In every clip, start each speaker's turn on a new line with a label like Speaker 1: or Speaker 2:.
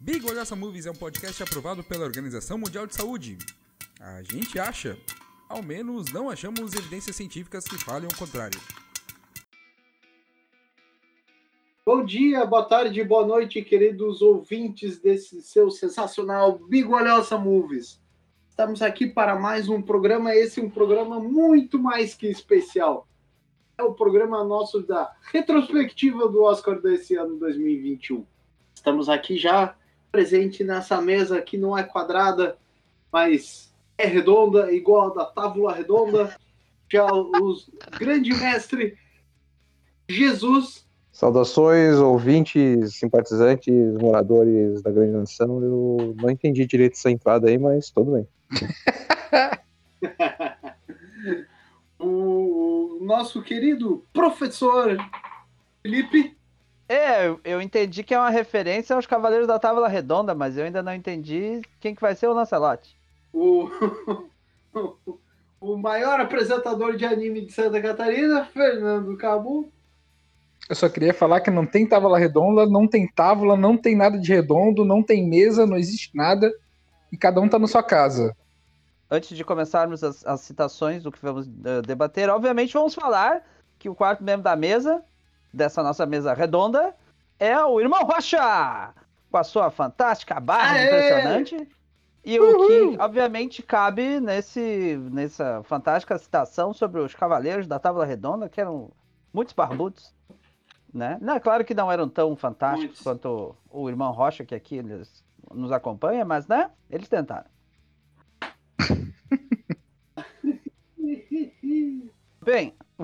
Speaker 1: Big Olhaça Movies é um podcast aprovado pela Organização Mundial de Saúde. A gente acha. Ao menos não achamos evidências científicas que falem o contrário.
Speaker 2: Bom dia, boa tarde, boa noite, queridos ouvintes desse seu sensacional Big Olhosa Movies. Estamos aqui para mais um programa, esse é um programa muito mais que especial. É o programa nosso da retrospectiva do Oscar desse ano 2021. Estamos aqui já presente nessa mesa que não é quadrada, mas é redonda, igual a da tábua redonda. Já o grande mestre Jesus
Speaker 3: Saudações, ouvintes, simpatizantes, moradores da grande nação. Eu não entendi direito essa entrada aí, mas tudo bem.
Speaker 2: o nosso querido professor Felipe.
Speaker 4: É, eu entendi que é uma referência aos Cavaleiros da Távola Redonda, mas eu ainda não entendi quem que vai ser o Lancelot.
Speaker 2: O, o maior apresentador de anime de Santa Catarina, Fernando Cabu.
Speaker 1: Eu só queria falar que não tem tábua redonda, não tem tábua, não tem nada de redondo, não tem mesa, não existe nada. E cada um tá na sua casa.
Speaker 4: Antes de começarmos as, as citações do que vamos uh, debater, obviamente vamos falar que o quarto membro da mesa, dessa nossa mesa redonda, é o irmão Rocha! Com a sua fantástica barra Aê! impressionante. E Uhul. o que, obviamente, cabe nesse, nessa fantástica citação sobre os Cavaleiros da Tábua Redonda, que eram muitos barbudos né? Não, é claro que não eram tão fantásticos quanto o irmão Rocha, que aqui eles nos acompanha, mas, né? Eles tentaram.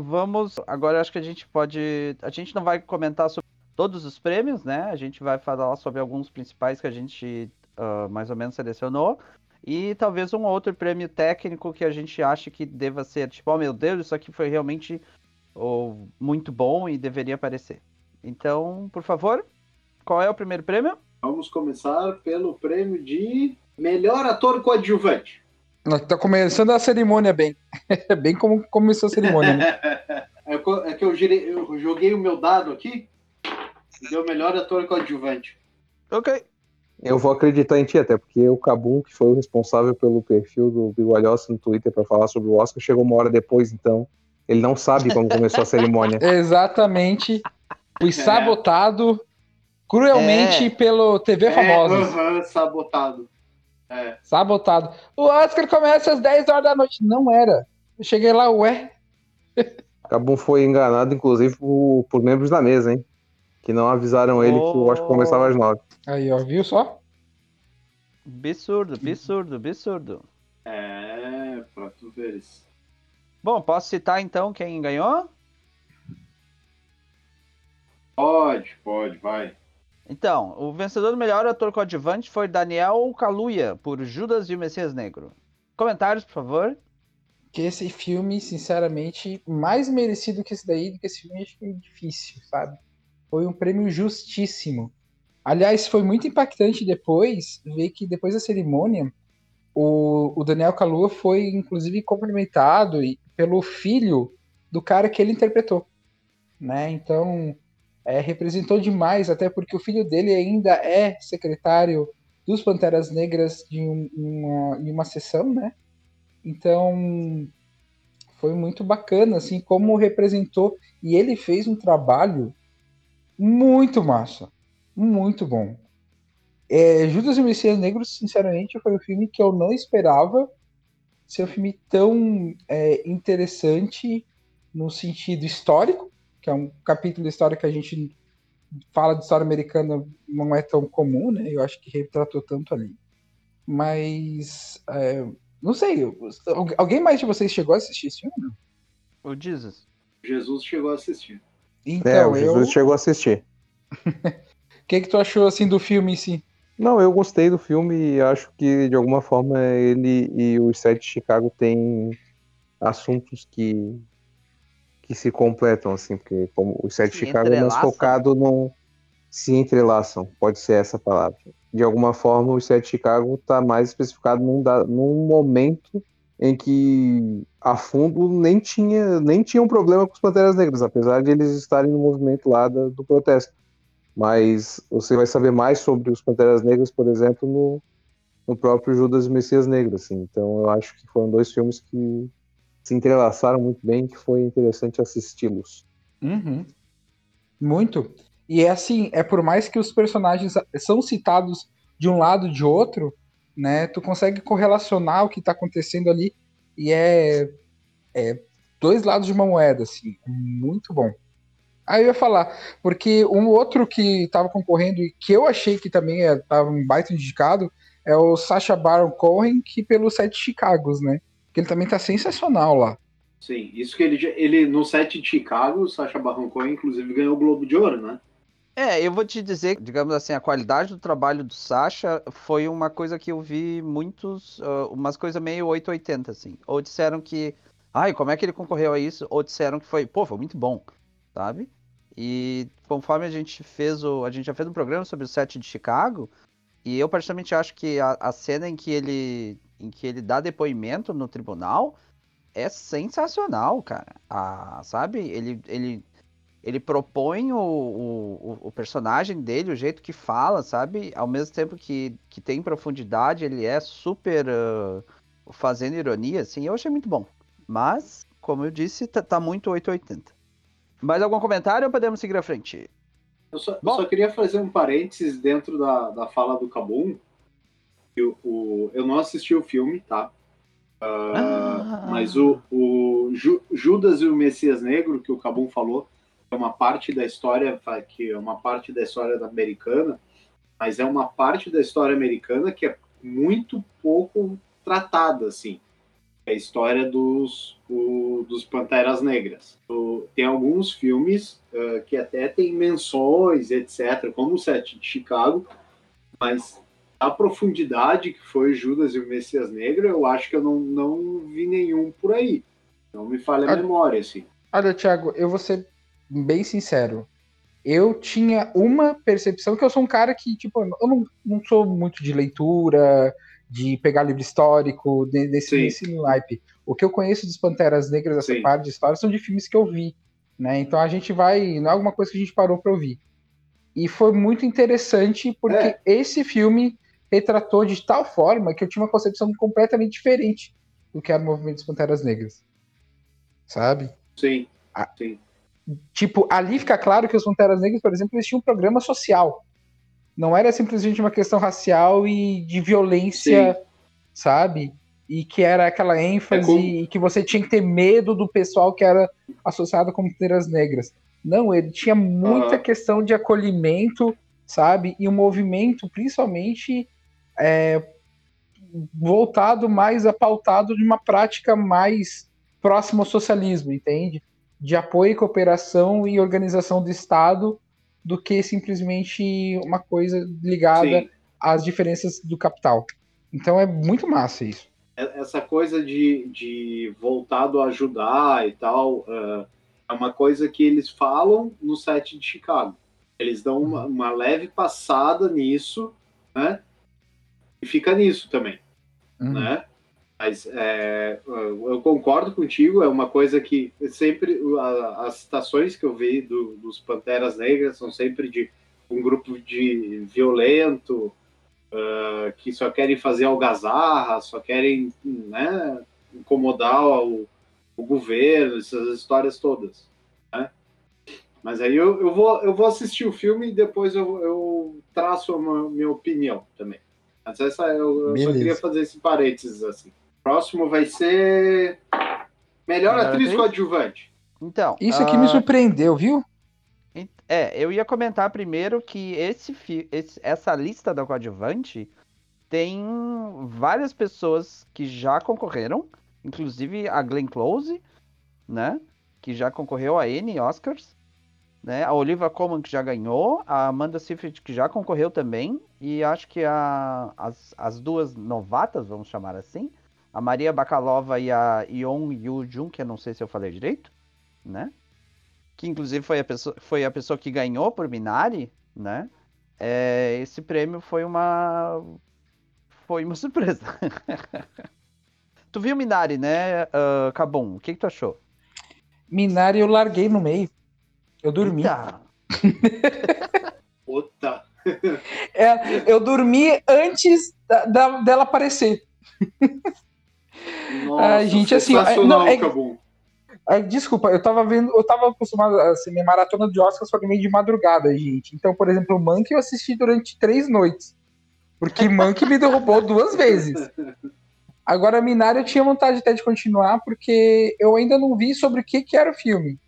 Speaker 4: Vamos. Agora acho que a gente pode. A gente não vai comentar sobre todos os prêmios, né? A gente vai falar sobre alguns principais que a gente uh, mais ou menos selecionou. E talvez um outro prêmio técnico que a gente acha que deva ser, tipo, oh meu Deus, isso aqui foi realmente ou muito bom e deveria aparecer. Então, por favor, qual é o primeiro prêmio?
Speaker 2: Vamos começar pelo prêmio de melhor ator coadjuvante.
Speaker 1: Tá começando a cerimônia bem. bem como começou a cerimônia. Né?
Speaker 2: é que eu, girei, eu, joguei o meu dado aqui e deu melhor ator coadjuvante.
Speaker 4: Ok.
Speaker 3: Eu vou acreditar em ti, até porque o Cabum, que foi o responsável pelo perfil do Bigualhoça no Twitter para falar sobre o Oscar, chegou uma hora depois, então ele não sabe como começou a cerimônia.
Speaker 1: Exatamente. Fui é. sabotado cruelmente é. pelo TV Famosa.
Speaker 2: É, sabotado. É.
Speaker 1: Sabotado. O Oscar começa às 10 horas da noite. Não era. Eu cheguei lá, ué.
Speaker 3: Cabum foi enganado, inclusive, por, por, membros da mesa, hein? Que não avisaram ele oh. que o Oscar começava às 9.
Speaker 1: Aí, ó, viu só?
Speaker 4: Absurdo, absurdo, absurdo.
Speaker 2: É, pra tu veres.
Speaker 4: Bom, posso citar então quem ganhou?
Speaker 2: Pode, pode, vai.
Speaker 4: Então, o vencedor do melhor ator coadjuvante foi Daniel Kaluuya, por Judas e o Messias Negro. Comentários, por favor.
Speaker 1: Que esse filme, sinceramente, mais merecido que esse daí, do que esse filme, acho que é difícil, sabe? Foi um prêmio justíssimo. Aliás, foi muito impactante depois ver que depois da cerimônia, o, o Daniel Kaluuya foi inclusive cumprimentado pelo filho do cara que ele interpretou, né? Então é, representou demais, até porque o filho dele ainda é secretário dos Panteras Negras de um, uma, uma sessão, né? Então foi muito bacana, assim, como representou e ele fez um trabalho muito massa, muito bom. É, Judas e o Messias Negro, sinceramente, foi um filme que eu não esperava ser um filme tão é, interessante no sentido histórico, que é um capítulo da história que a gente fala de história americana não é tão comum, né? Eu acho que retratou tanto ali. Mas, é, não sei, alguém mais de vocês chegou a assistir esse filme?
Speaker 4: O Jesus.
Speaker 2: Jesus chegou a assistir.
Speaker 3: Então, é, o Jesus eu... chegou a assistir.
Speaker 1: O que, que tu achou assim do filme em si?
Speaker 3: Não, eu gostei do filme e acho que de alguma forma ele e os Sete de Chicago têm assuntos que que se completam assim, porque como os Sete de Chicago é mais focado no se entrelaçam, pode ser essa palavra. De alguma forma, os Sete Chicago está mais especificado num, num momento em que a fundo nem tinha nem tinha um problema com os Panteras Negras, apesar de eles estarem no movimento lá do protesto Mas você vai saber mais sobre os Panteras Negras, por exemplo, no, no próprio Judas e Messias Negro, assim. Então eu acho que foram dois filmes que se entrelaçaram muito bem, que foi interessante assisti-los.
Speaker 1: Uhum. Muito. E é assim, é por mais que os personagens são citados de um lado de outro, né? Tu consegue correlacionar o que tá acontecendo ali e é, é dois lados de uma moeda, assim, muito bom. Aí eu ia falar, porque um outro que tava concorrendo e que eu achei que também é, tava um baita indicado é o Sacha Baron Cohen, que pelo Sete Chicagos, né? Que ele também tá sensacional lá.
Speaker 2: Sim, isso que ele, ele no set de Chicago, o Sacha Baron Cohen, inclusive, ganhou o Globo de Ouro, né?
Speaker 4: É, eu vou te dizer, digamos assim, a qualidade do trabalho do Sacha foi uma coisa que eu vi muitos, uh, umas coisas meio 880, assim. Ou disseram que, ai, como é que ele concorreu a isso? Ou disseram que foi, pô, foi muito bom, sabe? E conforme a gente fez o, a gente já fez um programa sobre o set de Chicago, e eu particularmente acho que a, a cena em que ele, em que ele dá depoimento no tribunal é sensacional, cara. A, sabe? Ele, ele ele propõe o, o, o, personagem dele, o jeito que fala, sabe? Ao mesmo tempo que, que tem profundidade, ele é super uh, fazendo ironia, assim, eu achei muito bom. Mas, como eu disse, tá, tá muito 880. Mais algum comentário ou podemos seguir à frente?
Speaker 2: Eu só, eu só queria fazer um parênteses dentro da, da fala do Cabum. Eu, o, eu não assisti o filme, tá? Uh, ah. Mas o, o Ju, Judas e o Messias Negro, que o Cabum falou, é uma parte da história que é uma parte da história americana, mas é uma parte da história americana que é muito pouco tratada, assim. É a história dos, o, dos Panteras Negras. O, tem alguns filmes uh, que até tem menções, etc., como o Sete de Chicago, mas a profundidade que foi Judas e o Messias Negro, eu acho que eu não, não vi nenhum por aí. Não me falha a memória, assim.
Speaker 1: Olha, Thiago, eu vou ser bem sincero. Eu tinha uma percepção que eu sou um cara que, tipo, eu não, não sou muito de leitura, de pegar livro histórico, desse, desse naipe. O que eu conheço dos Panteras Negras, essa Sim. parte de história, são de filmes que eu vi. Né? Então a gente vai. Não é alguma coisa que a gente parou para ouvir. E foi muito interessante porque é. esse filme retratou de tal forma que eu tinha uma concepção completamente diferente do que era o movimento dos Panteras Negras. Sabe?
Speaker 2: Sim. Sim.
Speaker 1: Tipo, ali fica claro que os Panteras Negras, por exemplo, eles tinham um programa social. Não era simplesmente uma questão racial e de violência, Sim. sabe? E que era aquela ênfase é e que você tinha que ter medo do pessoal que era associado com Panteras Negras. Não, ele tinha muita uhum. questão de acolhimento, sabe? E um movimento, principalmente, é, voltado mais a pautado de uma prática mais próxima ao socialismo, entende? de apoio cooperação e organização do Estado do que simplesmente uma coisa ligada Sim. às diferenças do capital. Então é muito massa isso.
Speaker 2: É, essa coisa de, de voltado a ajudar e tal uh, é uma coisa que eles falam no set de Chicago. Eles dão uma, uma leve passada nisso, né? E fica nisso também, uhum. né? Mas é, eu concordo contigo, é uma coisa que sempre as citações que eu vi do, dos Panteras Negras são sempre de um grupo de violento uh, que só querem fazer algazarra, só querem né, incomodar o, o, governo, essas histórias todas. Né? Mas aí eu, eu, vou, eu vou assistir o filme e depois eu, eu traço a minha opinião também. Mas essa eu, eu só queria fazer esse parênteses assim. Próximo vai ser. Melhor, Melhor atriz, atriz coadjuvante.
Speaker 4: Então.
Speaker 1: Isso aqui uh... me surpreendeu, viu?
Speaker 4: É, eu ia comentar primeiro que esse, esse, essa lista da coadjuvante tem várias pessoas que já concorreram, inclusive a Glenn Close, né? Que já concorreu a N Oscars, né? A Olivia Colman que já ganhou, a Amanda Seyfried que já concorreu também, e acho que a, as, as duas novatas, vamos chamar assim, a Maria Bakalova e a Yeon Yu Jun, que eu não sei se eu falei direito, né? Que inclusive foi a pessoa, foi a pessoa que ganhou por Minari, né? É, esse prêmio foi uma foi uma surpresa. tu viu Minari, né, uh, Cabum? O que, que tu achou?
Speaker 1: Minari eu larguei no meio. Eu dormi.
Speaker 2: Puta.
Speaker 1: É, eu dormi antes da- da- dela aparecer.
Speaker 2: Nossa,
Speaker 1: Ai, gente, assim,
Speaker 2: sensacional,
Speaker 1: não, é-. Ah, desculpa, eu tava vendo, eu tava acostumado a assim, minha maratona de Oscars foi meio de madrugada, gente. Então, por exemplo, o Monkey eu assisti durante três noites. Porque Monkey me derrubou duas vezes. Agora, Minari eu tinha vontade até de continuar, porque eu ainda não vi sobre o que, que era o filme.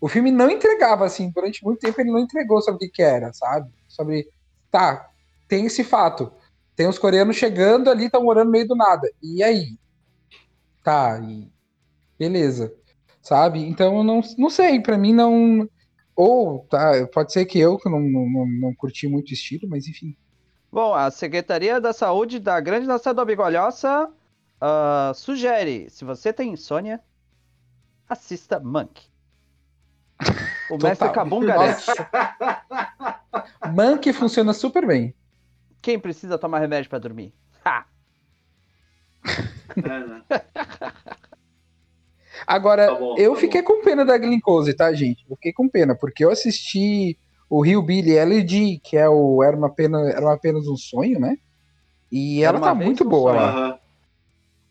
Speaker 1: O filme não entregava, assim, durante muito tempo ele não entregou sobre o que, que era, sabe? Sobre. Tá, tem esse fato. Tem os coreanos chegando ali, estão morando no meio do nada. E aí? Tá, e. Beleza. Sabe? Então eu não, não sei, pra mim não. Ou, tá, pode ser que eu que não, não, não, curti muito o estilo, mas enfim.
Speaker 4: Bom, a Secretaria da Saúde da Grande Nação da Bigolhosa ah, sugere, se você tem insônia, assista Monk. O
Speaker 1: Total.
Speaker 4: mestre Kabum garante.
Speaker 1: Monkey funciona super bem.
Speaker 4: Quem precisa tomar remédio pra dormir? Ha!
Speaker 2: É, né?
Speaker 1: Agora,
Speaker 2: Tá bom,
Speaker 1: eu
Speaker 2: tá
Speaker 1: fiquei com pena da Glenn Close, tá, gente? Eu fiquei com pena, porque eu assisti o Rio Billy LG, que é o Era, uma pena, era uma apenas um sonho, né? E
Speaker 4: Era
Speaker 1: ela tá muito
Speaker 4: um
Speaker 1: boa
Speaker 4: sonho.
Speaker 1: lá,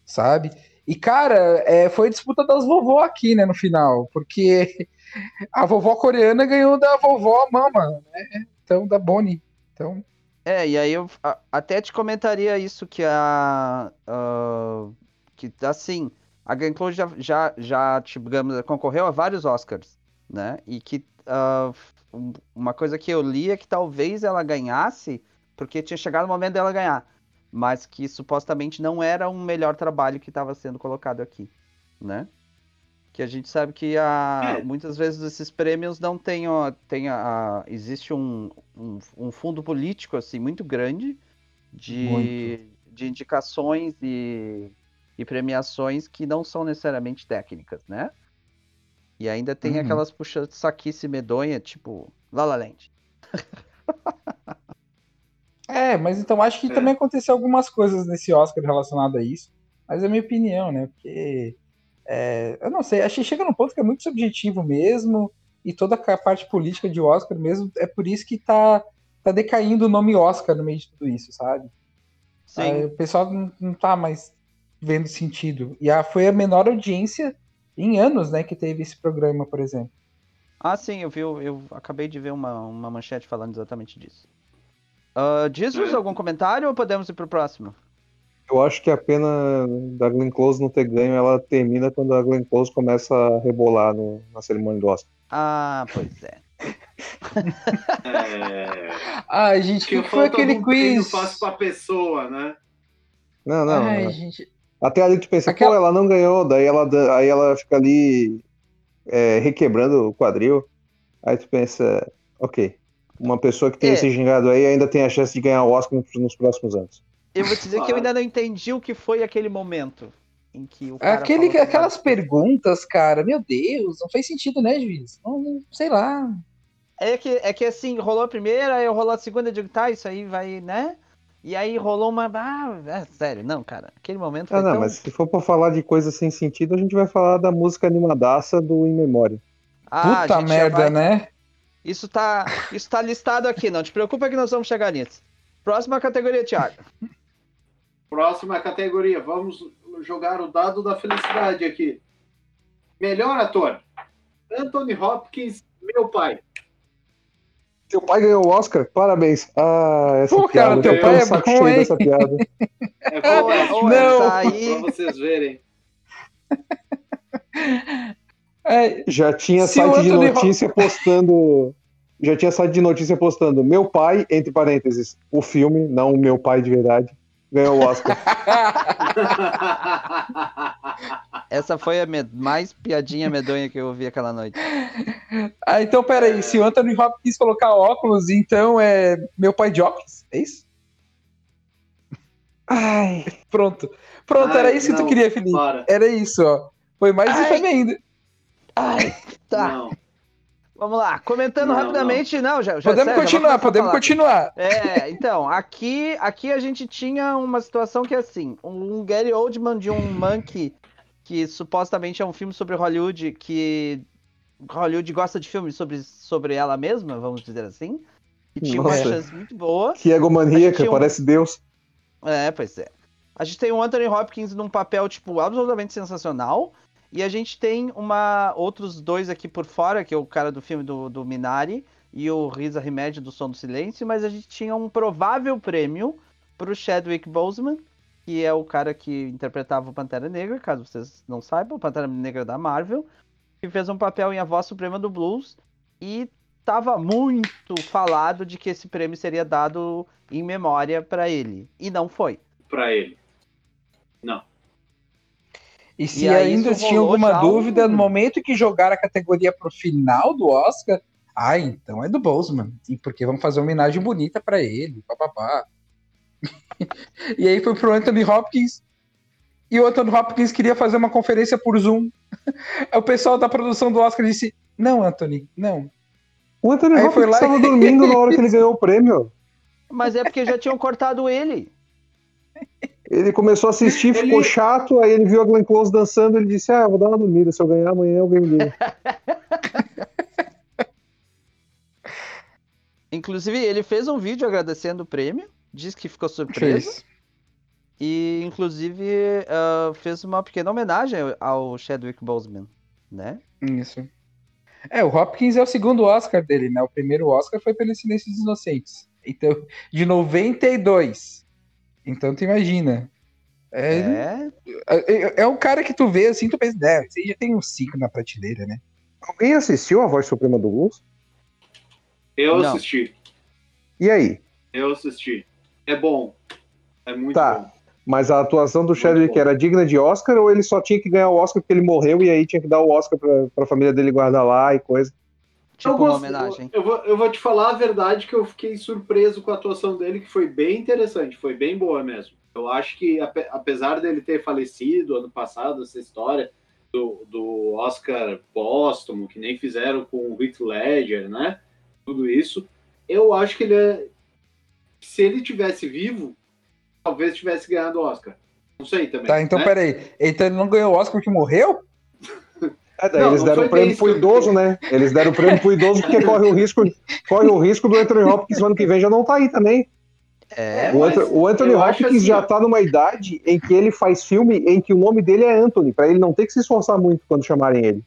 Speaker 1: sabe? E, cara, é, foi disputa das vovó aqui, né, no final, porque a vovó coreana ganhou da vovó mama, né? Da Bonnie. Então,
Speaker 4: É, e aí eu a- até te comentaria isso que a. ah, que assim, a Glenn Close já, já, já digamos, concorreu a vários Oscars, né? E que ah, um- uma coisa que eu li é que talvez ela ganhasse, porque tinha chegado o momento dela ganhar, mas que supostamente não era um melhor trabalho que estava sendo colocado aqui, né? Que a gente sabe que a,
Speaker 2: É.
Speaker 4: muitas vezes esses prêmios não têm, ó, tem a, a- existe um, um, um fundo político assim muito grande de,
Speaker 1: Muito.
Speaker 4: de indicações e, e premiações que não são necessariamente técnicas, né? E ainda tem
Speaker 1: Uhum.
Speaker 4: aquelas puxa saquice medonha, tipo La La Land.
Speaker 1: É, mas então acho que
Speaker 2: É.
Speaker 1: também aconteceu algumas coisas nesse Oscar relacionado a isso. Mas é a minha opinião, né? Porque é, eu não sei, acho que chega num ponto que é muito subjetivo mesmo, e toda a parte política de Oscar mesmo, é por isso que tá, tá decaindo o nome Oscar no meio de tudo isso, sabe? Aí o pessoal não, não tá mais vendo sentido. E a, foi a menor audiência em anos, né, que teve esse programa, por exemplo.
Speaker 4: Ah, sim, eu vi, eu, eu acabei de ver uma, uma manchete falando exatamente disso. Uh, Jesus,
Speaker 2: É.
Speaker 4: algum comentário ou podemos ir pro próximo?
Speaker 3: Eu acho que a pena da Glenn Close não ter ganho, ela termina quando a Glenn Close começa a rebolar no- na cerimônia do Oscar.
Speaker 4: Ah, pois é.
Speaker 2: É...
Speaker 1: Ai, gente, o
Speaker 2: Que
Speaker 1: que, foi aquele quiz?
Speaker 2: fácil pra pessoa, né?
Speaker 3: Não, não.
Speaker 1: Ai,
Speaker 3: não.
Speaker 1: gente.
Speaker 3: Até ali tu pensa,
Speaker 1: Aquela-
Speaker 3: pô, ela não ganhou, daí ela, aí ela fica ali é, requebrando o quadril. Aí tu pensa, ok, uma pessoa que tem
Speaker 4: É.
Speaker 3: esse gingado aí ainda tem a chance de ganhar o Oscar nos próximos anos.
Speaker 4: Eu vou te dizer que eu ainda não entendi o que foi aquele momento em que o
Speaker 1: Aquele, aquelas perguntas, cara, meu Deus, não faz sentido, né, juiz? Não, sei lá.
Speaker 4: É que, é que assim, rolou a primeira, aí rolou a segunda, eu digo, tá, isso aí vai, né? E aí rolou uma. Ah, é, sério, não, cara. Aquele momento
Speaker 3: Ah, não,
Speaker 4: tão...
Speaker 3: mas se for pra falar de coisa sem sentido, a gente vai falar da música animadaça do In Memória.
Speaker 4: Ah,
Speaker 1: Puta merda,
Speaker 4: vai-
Speaker 1: né?
Speaker 4: Isso tá, isso tá listado aqui, não te preocupa que nós vamos chegar nisso. Próxima categoria, Thiago.
Speaker 2: Próxima categoria. Vamos jogar o dado da felicidade aqui. Melhor ator. Anthony Hopkins, meu pai.
Speaker 3: Teu pai ganhou o Oscar? Parabéns. Ah, essa
Speaker 1: Pô, cara,
Speaker 3: piada.
Speaker 2: teu
Speaker 3: eu tô
Speaker 2: pai
Speaker 1: é
Speaker 3: saco
Speaker 1: bom,
Speaker 3: cheio
Speaker 1: hein?
Speaker 3: dessa piada.
Speaker 2: É
Speaker 4: Ô,
Speaker 2: fantástico.
Speaker 4: ô,
Speaker 1: Não.
Speaker 4: essa aí-
Speaker 2: Pra vocês verem.
Speaker 1: É,
Speaker 3: Já tinha
Speaker 1: Se
Speaker 3: site de notícia postando. Já tinha site de notícia postando meu pai, entre parênteses, o filme, não o meu pai de verdade, ganhou o Oscar.
Speaker 4: Essa foi a mais piadinha medonha que eu ouvi aquela noite.
Speaker 1: ah, então, peraí, se o Anthony Hopkins quis colocar óculos, então é meu pai de óculos? É isso?
Speaker 3: Ai.
Speaker 1: Pronto. Pronto,
Speaker 2: Ai,
Speaker 1: era isso que
Speaker 2: não,
Speaker 1: tu queria, Felipe.
Speaker 2: Para.
Speaker 1: Era isso, ó. Foi mais
Speaker 4: Ai.
Speaker 1: ainda.
Speaker 4: Ai, tá.
Speaker 2: Não.
Speaker 4: Vamos lá, comentando
Speaker 2: Não,
Speaker 4: rapidamente, não, já, já
Speaker 1: Podemos
Speaker 4: sério, já
Speaker 1: continuar,
Speaker 4: a
Speaker 1: podemos
Speaker 4: falar.
Speaker 1: continuar.
Speaker 4: É, então, aqui, aqui a gente tinha uma situação que é assim, um Gary Oldman de um Monkey, que supostamente é um filme sobre Hollywood, que Hollywood gosta de filmes sobre, sobre ela mesma, vamos dizer assim. que tinha uma
Speaker 3: Nossa.
Speaker 4: chance muito boa.
Speaker 3: Que egomaníaca,
Speaker 4: um-
Speaker 3: parece Deus.
Speaker 4: É, pois é. A gente tem o Anthony Hopkins num papel, tipo, absolutamente sensacional. E a gente tem uma outros dois aqui por fora, que é o cara do filme do, do Minari e o Risa Remédio do Som do Silêncio, mas a gente tinha um provável prêmio pro Chadwick Boseman, que é o cara que interpretava o Pantera Negra, caso vocês não saibam, o Pantera Negra da Marvel, que fez um papel em A Voz Suprema do Blues e tava muito falado de que esse prêmio seria dado em memória pra ele, e não foi.
Speaker 2: Pra ele.
Speaker 1: E se
Speaker 4: E
Speaker 1: ainda tinha alguma
Speaker 4: um-
Speaker 1: dúvida, no momento que jogaram a categoria pro final do Oscar, ah, então é do Boseman. E porque vamos fazer uma homenagem bonita pra ele, papapá. e aí foi pro Anthony Hopkins. E o Anthony Hopkins queria fazer uma conferência por Zoom. Aí o pessoal da produção do Oscar disse: Não, Anthony, não.
Speaker 3: O Anthony
Speaker 1: Aí foi
Speaker 3: Hopkins
Speaker 1: lá e-
Speaker 3: estava dormindo na hora que ele ganhou o prêmio.
Speaker 4: Mas é porque já tinham cortado ele.
Speaker 3: Ele começou a assistir,
Speaker 2: Ele-
Speaker 3: ficou chato, aí ele viu a Glenn Close dançando, ele disse, ah, eu vou dar uma dormida, se eu ganhar amanhã eu ganho dele.
Speaker 4: Inclusive, ele fez um vídeo agradecendo o prêmio, disse que ficou surpreso.
Speaker 1: Fez.
Speaker 4: E, inclusive, ah, fez uma pequena homenagem ao Chadwick Boseman, né?
Speaker 1: Isso. É, o Hopkins é o segundo Oscar dele, né? O primeiro Oscar foi pelo Silêncio dos Inocentes. Então, de 92. Então, tu imagina. É,
Speaker 4: É.
Speaker 1: é, é um cara que tu vê assim, tu pensa, né, aí já tem um 5 na prateleira, né?
Speaker 3: Alguém assistiu a Voz Suprema do Blues?
Speaker 2: Eu
Speaker 4: Não.
Speaker 2: assisti.
Speaker 3: E aí?
Speaker 2: Eu assisti. É bom. É muito
Speaker 3: Tá.
Speaker 2: bom.
Speaker 3: Mas a atuação do Chadwick era digna de Oscar ou ele só tinha que ganhar o Oscar porque ele morreu e aí tinha que dar o Oscar pra, pra família dele guardar lá e coisa?
Speaker 4: Tipo
Speaker 2: Eu
Speaker 4: uma
Speaker 2: gosto-
Speaker 4: homenagem.
Speaker 2: Eu, eu vou, eu vou te falar a verdade que eu fiquei surpreso com a atuação dele, que foi bem interessante, foi bem boa mesmo. Eu acho que, ape- apesar dele ter falecido ano passado, essa história do, do Oscar póstumo, que nem fizeram com o Heath Ledger, né? Tudo isso, eu acho que ele é. Se ele tivesse vivo, talvez tivesse ganhado o Oscar. Não sei também.
Speaker 1: Tá, então
Speaker 2: né?
Speaker 1: peraí. Então ele não ganhou o Oscar que morreu?
Speaker 3: É, daí
Speaker 2: Não,
Speaker 3: eles
Speaker 2: não
Speaker 3: deram o prêmio pro idoso, né? Eles deram o prêmio pro idoso porque corre o risco, corre o risco do Anthony Hopkins no ano que vem já não tá aí também.
Speaker 4: É,
Speaker 3: O,
Speaker 2: mas
Speaker 3: Anthony, o Anthony Hopkins
Speaker 2: assim,
Speaker 3: já tá numa idade em que ele faz filme em que o nome dele é Anthony, pra ele não ter que se esforçar muito quando chamarem ele.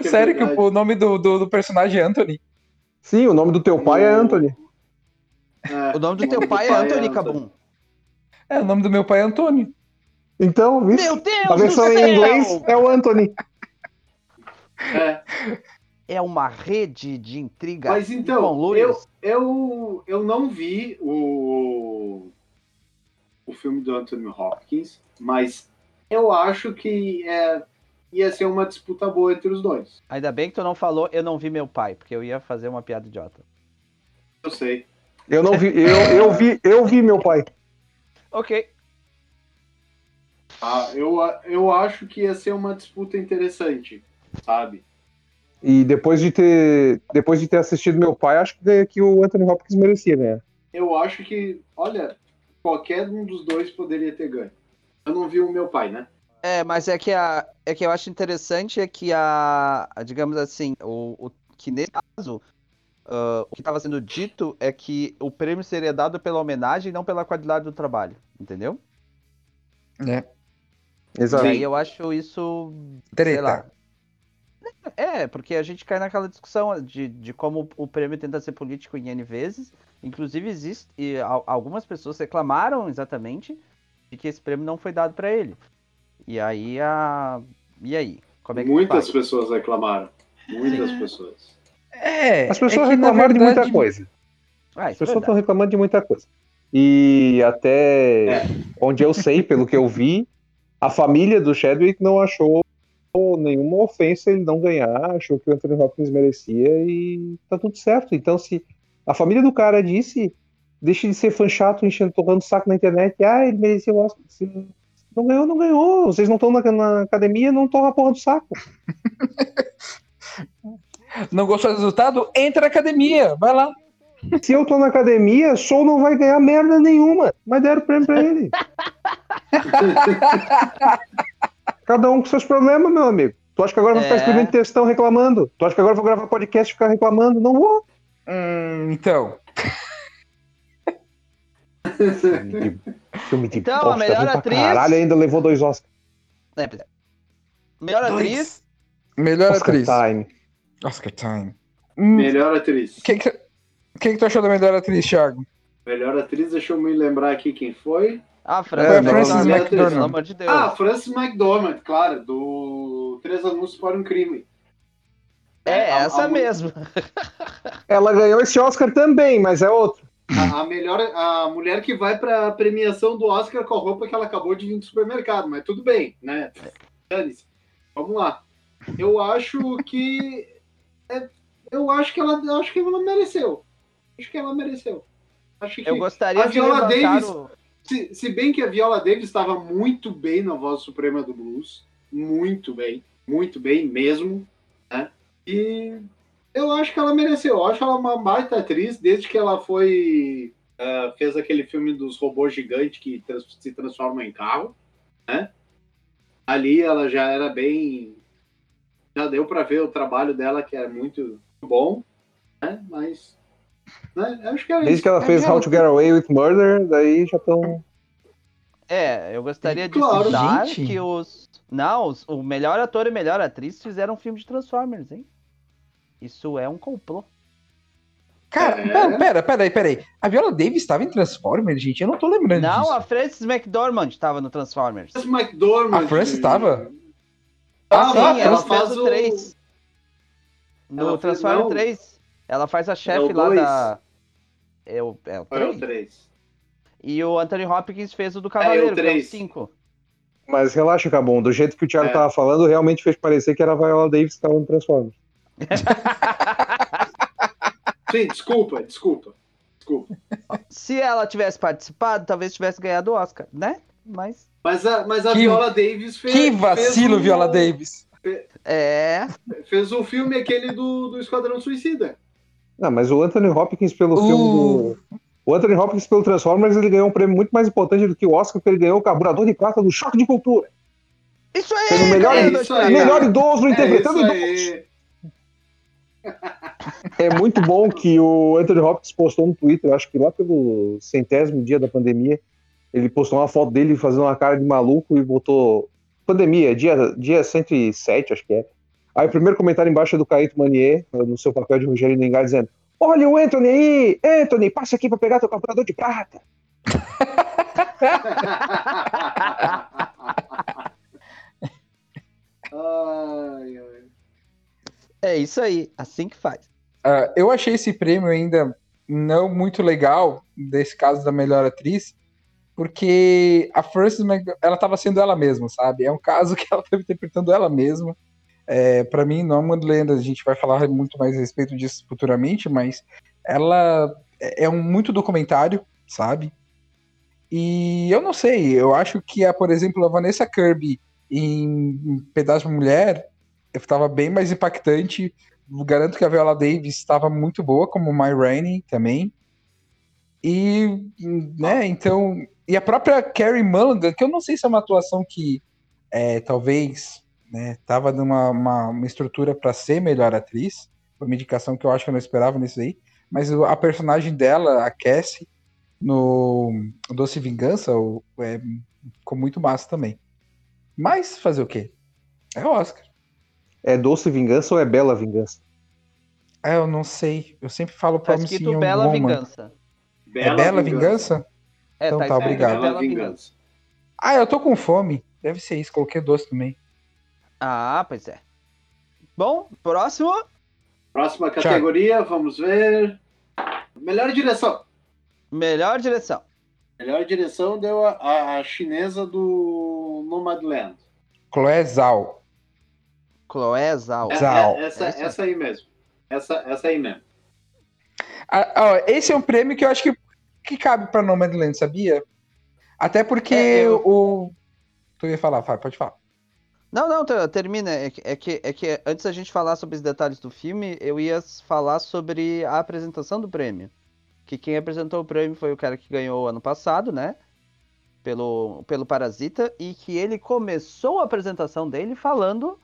Speaker 2: Que é
Speaker 1: Sério que o nome do, do, do personagem é Anthony?
Speaker 3: Sim, o nome do teu pai é
Speaker 2: O-
Speaker 3: Anthony.
Speaker 2: É,
Speaker 4: o nome do teu pai é Anthony Cabum.
Speaker 1: É, o nome do meu pai é Antônio.
Speaker 3: Então, viu?
Speaker 4: Meu Deus
Speaker 3: A
Speaker 4: do
Speaker 3: versão
Speaker 4: céu!
Speaker 3: em inglês é o Anthony.
Speaker 2: É.
Speaker 4: É uma rede de intriga
Speaker 2: Mas então, eu, eu, eu não vi o, o filme do Anthony Hopkins, mas eu acho que é, ia ser uma disputa boa entre os dois.
Speaker 4: Ainda bem que tu não falou, eu não vi meu pai, porque eu ia fazer uma piada idiota.
Speaker 2: Eu sei.
Speaker 3: Eu não vi, eu, eu vi, eu vi meu pai.
Speaker 4: Ok.
Speaker 2: Tá? eu, eu acho que ia ser uma disputa interessante, sabe?
Speaker 3: E depois de ter, depois de ter assistido meu pai, acho que, que o Anthony Hopkins merecia, né?
Speaker 2: Eu acho que, olha, qualquer um dos dois poderia ter ganho. Eu não vi o meu pai, né?
Speaker 4: É, mas é que, a, é que eu acho interessante é que a, a, digamos assim, o, o que nesse caso, ah, o que estava sendo dito é que o prêmio seria dado pela homenagem e não pela qualidade do trabalho, entendeu?
Speaker 1: É.
Speaker 3: Exato.
Speaker 4: E aí eu acho isso, sei
Speaker 1: Treta.
Speaker 4: lá. É, porque a gente cai naquela discussão de, de como o prêmio tenta ser político em N vezes. Inclusive, existe, e al- algumas pessoas reclamaram exatamente de que esse prêmio não foi dado para ele. E aí, a... e aí? Como é
Speaker 2: Muitas
Speaker 4: faz?
Speaker 2: pessoas reclamaram. Muitas pessoas.
Speaker 1: É,
Speaker 3: As pessoas
Speaker 1: é que,
Speaker 3: reclamaram de
Speaker 1: verdade,
Speaker 3: muita coisa.
Speaker 4: Ah,
Speaker 3: As
Speaker 4: isso é
Speaker 3: pessoas estão reclamando de muita coisa. E até
Speaker 2: É.
Speaker 3: onde eu sei, pelo que eu vi, a família do Chadwick não achou nenhuma ofensa ele não ganhar, achou que o Anthony Hopkins merecia e tá tudo certo. Então, se a família do cara disse, deixe de ser fã chato, enchendo, tocando saco na internet, ah, ele merecia o Oscar. Se não ganhou, não ganhou. Vocês não estão na, na academia, não torra a porra do saco.
Speaker 1: Não gostou do resultado? Entra na academia, vai lá.
Speaker 3: Se eu tô na academia, Soul não vai ganhar merda nenhuma. Mas deram prêmio pra ele. Cada um com seus problemas, meu amigo. Tu acha que agora eu vou ficar
Speaker 4: É.
Speaker 3: escrevendo textão reclamando? Tu acha que agora eu vou gravar podcast e ficar reclamando? Não vou.
Speaker 1: Hum, então.
Speaker 3: Filme de, filme de
Speaker 4: Então, a
Speaker 3: bosta,
Speaker 4: melhor
Speaker 3: ruim pra
Speaker 4: atriz-
Speaker 3: Caralho, ainda levou dois Oscars.
Speaker 4: É, é. Melhor atriz,
Speaker 1: Melhor
Speaker 3: Oscar
Speaker 1: atriz.
Speaker 3: time.
Speaker 1: Oscar time. Hum,
Speaker 2: Melhor atriz.
Speaker 1: Quem que, quem que tu achou da melhor atriz, Thiago?
Speaker 2: Melhor atriz, deixa eu me lembrar aqui quem foi.
Speaker 4: A
Speaker 3: Foi
Speaker 4: Frances
Speaker 3: a Frances
Speaker 4: McDormand, pelo amor de Deus.
Speaker 2: Ah, Francis McDormand, claro, do Três Anúncios para um Crime.
Speaker 4: é,
Speaker 2: a-
Speaker 4: essa
Speaker 2: a
Speaker 4: mesmo.
Speaker 3: Ela ganhou esse Oscar também, mas é outro.
Speaker 2: A, a melhor, a mulher que vai pra premiação do Oscar com a roupa que ela acabou de vir do supermercado, mas tudo bem, né? Vamos lá. Eu acho que. é- eu acho que ela. acho que ela mereceu. Acho que ela mereceu. Acho que.
Speaker 4: Eu gostaria
Speaker 2: a
Speaker 4: de
Speaker 2: Viola
Speaker 4: levantar
Speaker 2: Davis-
Speaker 4: o...
Speaker 2: Se, se bem que a Viola Davis estava muito bem na voz suprema do blues, muito bem, muito bem mesmo, né? E eu acho que ela mereceu. Eu acho ela uma baita atriz desde que ela foi ah, fez aquele filme dos robôs gigantes que trans- se transformam em carro, né? Ali ela já era bem, já deu para ver o trabalho dela que é muito bom, né? Mas né? acho que era
Speaker 3: Desde
Speaker 2: isso.
Speaker 3: que ela
Speaker 1: É
Speaker 3: fez? How to Get Away with Murder, daí já estão.
Speaker 4: É, eu gostaria de
Speaker 2: Claro.
Speaker 4: citar
Speaker 1: Gente.
Speaker 4: que os... Não, os- o melhor ator e melhor atriz fizeram um filme de Transformers, hein? Isso é um complô.
Speaker 1: Cara,
Speaker 2: É.
Speaker 1: pera, pera, pera aí, pera aí. A Viola Davis estava em Transformers, gente? Eu não tô lembrando
Speaker 4: Não,
Speaker 1: disso.
Speaker 4: a Frances McDormand estava no Transformers.
Speaker 2: Frances McDormand.
Speaker 1: A Frances estava?
Speaker 2: Ah,
Speaker 4: Sim,
Speaker 2: ela,
Speaker 4: ela
Speaker 2: faz
Speaker 4: fez
Speaker 2: o
Speaker 4: o 3. No
Speaker 2: Ela
Speaker 4: Transformers
Speaker 2: não.
Speaker 4: 3. Ela faz a
Speaker 2: É
Speaker 4: chefe
Speaker 2: o
Speaker 4: lá
Speaker 2: dois.
Speaker 4: da. É o, é o
Speaker 2: Olha o
Speaker 4: 3.
Speaker 2: 3.
Speaker 4: E o Anthony Hopkins fez o do Cavaleiro, que é o
Speaker 2: três.
Speaker 4: 5.
Speaker 3: Mas relaxa, Cabon. Do jeito que o Thiago
Speaker 2: É.
Speaker 3: tava falando, realmente fez parecer que era a Viola Davis que tava no Transformers.
Speaker 2: Sim, desculpa, desculpa. Desculpa.
Speaker 4: Se ela tivesse participado, talvez tivesse ganhado o Oscar, né? Mas.
Speaker 2: Mas a, mas a
Speaker 1: Que-
Speaker 2: Viola Davis fez.
Speaker 1: Que vacilo,
Speaker 2: fez um-
Speaker 1: Viola Davis.
Speaker 4: É.
Speaker 2: Fez o filme aquele do, do Esquadrão Suicida.
Speaker 3: Não, mas o Anthony Hopkins pelo
Speaker 1: Uh.
Speaker 3: filme do. O Anthony Hopkins pelo Transformers, ele ganhou um prêmio muito mais importante do que o Oscar, porque ele ganhou o carburador de prata do Choque de Cultura.
Speaker 4: Isso aí!
Speaker 3: Sendo o melhor,
Speaker 2: é isso
Speaker 4: de
Speaker 2: aí.
Speaker 3: melhor idoso
Speaker 2: É
Speaker 3: interpretando idoso. É muito bom que o Anthony Hopkins postou no Twitter, acho que lá pelo centésimo dia da pandemia, ele postou uma foto dele fazendo uma cara de maluco e botou pandemia, dia, dia 107, acho que é. Aí o primeiro comentário embaixo é do Caíto Manier, no seu papel de Rogério Nengar, dizendo Olha o Anthony aí! Anthony, passa aqui pra pegar teu calculador de prata.
Speaker 2: ai, ai.
Speaker 4: É isso aí, assim que faz.
Speaker 1: Ah, eu achei esse prêmio ainda não muito legal, desse caso da melhor atriz, porque a Frances McDormand, ela estava sendo ela mesma, sabe? É um caso que ela estava interpretando ela mesma. É, para mim, não é a gente vai falar muito mais a respeito disso futuramente, mas ela é é um muito documentário, sabe? E eu não sei, eu acho que, a, por exemplo, a Vanessa Kirby em, em Pedaço de Mulher estava bem mais impactante garanto que a Viola Davis estava muito boa como My Rainey também. E, né, então. E a própria Carrie Mulligan, que eu não sei se é uma atuação que é, talvez né, tava numa uma, uma estrutura para ser melhor atriz. Foi uma indicação que eu acho que eu não esperava nisso aí. Mas a personagem dela, a Cassie, no Doce Vingança, o- é, ficou muito massa também. Mas fazer o quê? É Oscar.
Speaker 3: É doce vingança ou é bela vingança?
Speaker 1: É, eu não sei. Eu sempre falo
Speaker 4: Tá
Speaker 1: Promising
Speaker 4: escrito Bela
Speaker 1: Woman.
Speaker 4: Vingança.
Speaker 1: É Bela Vingança?
Speaker 4: É,
Speaker 1: Então tá,
Speaker 4: escrito
Speaker 1: obrigado.
Speaker 2: Bela
Speaker 4: Bela
Speaker 2: Vingança.
Speaker 1: Ah, eu tô com fome. Deve ser isso. Coloquei doce também.
Speaker 4: Ah, pois é. Bom, próximo.
Speaker 2: Próxima categoria, vamos ver. Melhor direção.
Speaker 4: Melhor direção.
Speaker 2: Melhor direção deu a, a- a chinesa do Nomadland.
Speaker 1: Chloé Zhao.
Speaker 4: Chloé Zhao.
Speaker 2: É- é- essa,
Speaker 4: Essa.
Speaker 2: essa aí mesmo. Essa, essa aí mesmo.
Speaker 1: Ah, ó, esse é um prêmio que eu acho que, que cabe pra Nomadland, sabia? Até porque
Speaker 4: É, eu-
Speaker 1: o. Tu ia falar, Fábio, pode falar.
Speaker 4: Não, não, termina. É que, é, que, é que antes da gente falar sobre os detalhes do filme, eu ia falar sobre a apresentação do prêmio. Que quem apresentou o prêmio foi o cara que ganhou ano passado, né? Pelo, pelo Parasita, e que ele começou a apresentação dele falando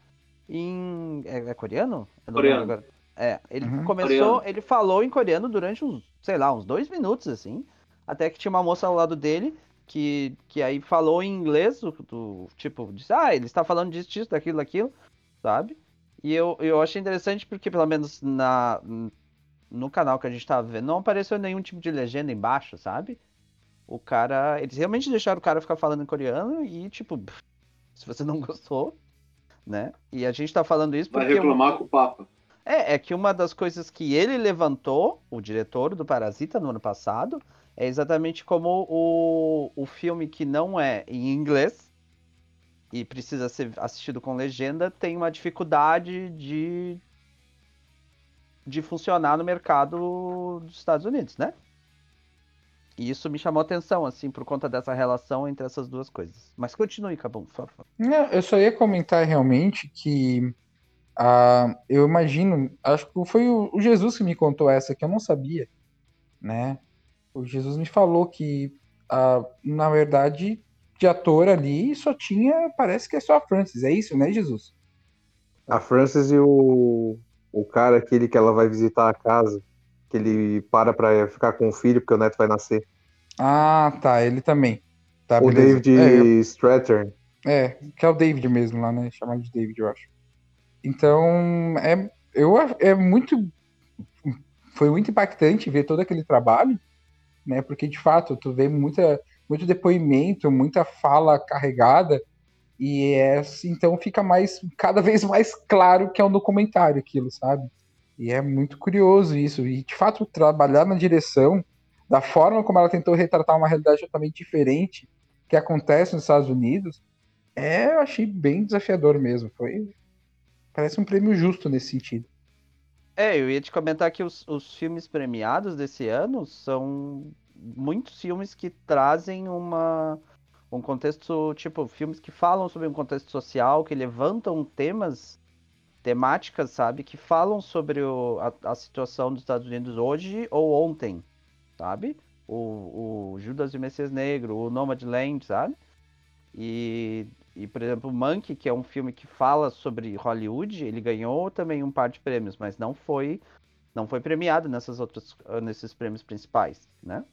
Speaker 4: em. É, é coreano?
Speaker 2: Coreano.
Speaker 4: É, ele
Speaker 1: Uhum.
Speaker 4: começou,
Speaker 2: Coreano.
Speaker 4: ele falou em coreano durante uns, sei lá, uns dois minutos, assim. Até que tinha uma moça ao lado dele que, que aí falou em inglês, do, do- tipo, disse, ah, ele está falando disso, disso, daquilo, daquilo, sabe? E eu, eu achei interessante porque, pelo menos na, no canal que a gente tava vendo, não apareceu nenhum tipo de legenda embaixo, sabe? O cara. Eles realmente deixaram o cara ficar falando em coreano e, tipo, se você não gostou, né? E a gente tá falando isso
Speaker 2: Vai
Speaker 4: porque.
Speaker 2: reclamar com o Papa.
Speaker 4: É, é que uma das coisas que ele levantou, o diretor do Parasita no ano passado, é exatamente como o, o filme que não é em inglês e precisa ser assistido com legenda tem uma dificuldade de de funcionar no mercado dos Estados Unidos, né? E isso me chamou atenção, assim, por conta dessa relação entre essas duas coisas. Mas continue, Cabum, por favor.
Speaker 1: Não, eu só ia comentar realmente que ah, eu imagino, acho que foi o Jesus que me contou essa, que eu não sabia, né? O Jesus me falou que, ah, na verdade, de ator ali só tinha, parece que é só a Francis, é isso, né, Jesus?
Speaker 3: A Frances e o, o cara, aquele que ela vai visitar a casa, que ele para pra ficar com o filho porque o neto vai nascer.
Speaker 1: Ah, tá, ele também. Tá,
Speaker 3: o
Speaker 1: beleza.
Speaker 3: David
Speaker 1: É, eu-
Speaker 3: Strathern.
Speaker 1: É, que é o David mesmo lá, né? Chamado de David, eu acho. Então, é, eu, é muito. Foi muito impactante ver todo aquele trabalho, né? Porque de fato tu vê muita, muito depoimento, muita fala carregada, e é, então fica mais cada vez mais claro que é um documentário aquilo, sabe? E é muito curioso isso. E de fato, trabalhar na direção, da forma como ela tentou retratar uma realidade totalmente diferente que acontece nos Estados Unidos, é, eu achei bem desafiador mesmo. Foi. Parece um prêmio justo nesse sentido.
Speaker 4: É, eu ia te comentar que os, os filmes premiados desse ano são muitos filmes que trazem uma, um contexto, tipo, filmes que falam sobre um contexto social, que levantam temas, temáticas, sabe? Que falam sobre o- a, a situação dos Estados Unidos hoje ou ontem, sabe? O, o Judas e o Messias Negro, o Nomadland, sabe? E, e, por exemplo, Monkey, que é um filme que fala sobre Hollywood, ele ganhou também um par de prêmios, mas não foi não foi premiado nessas outras nesses prêmios principais, né?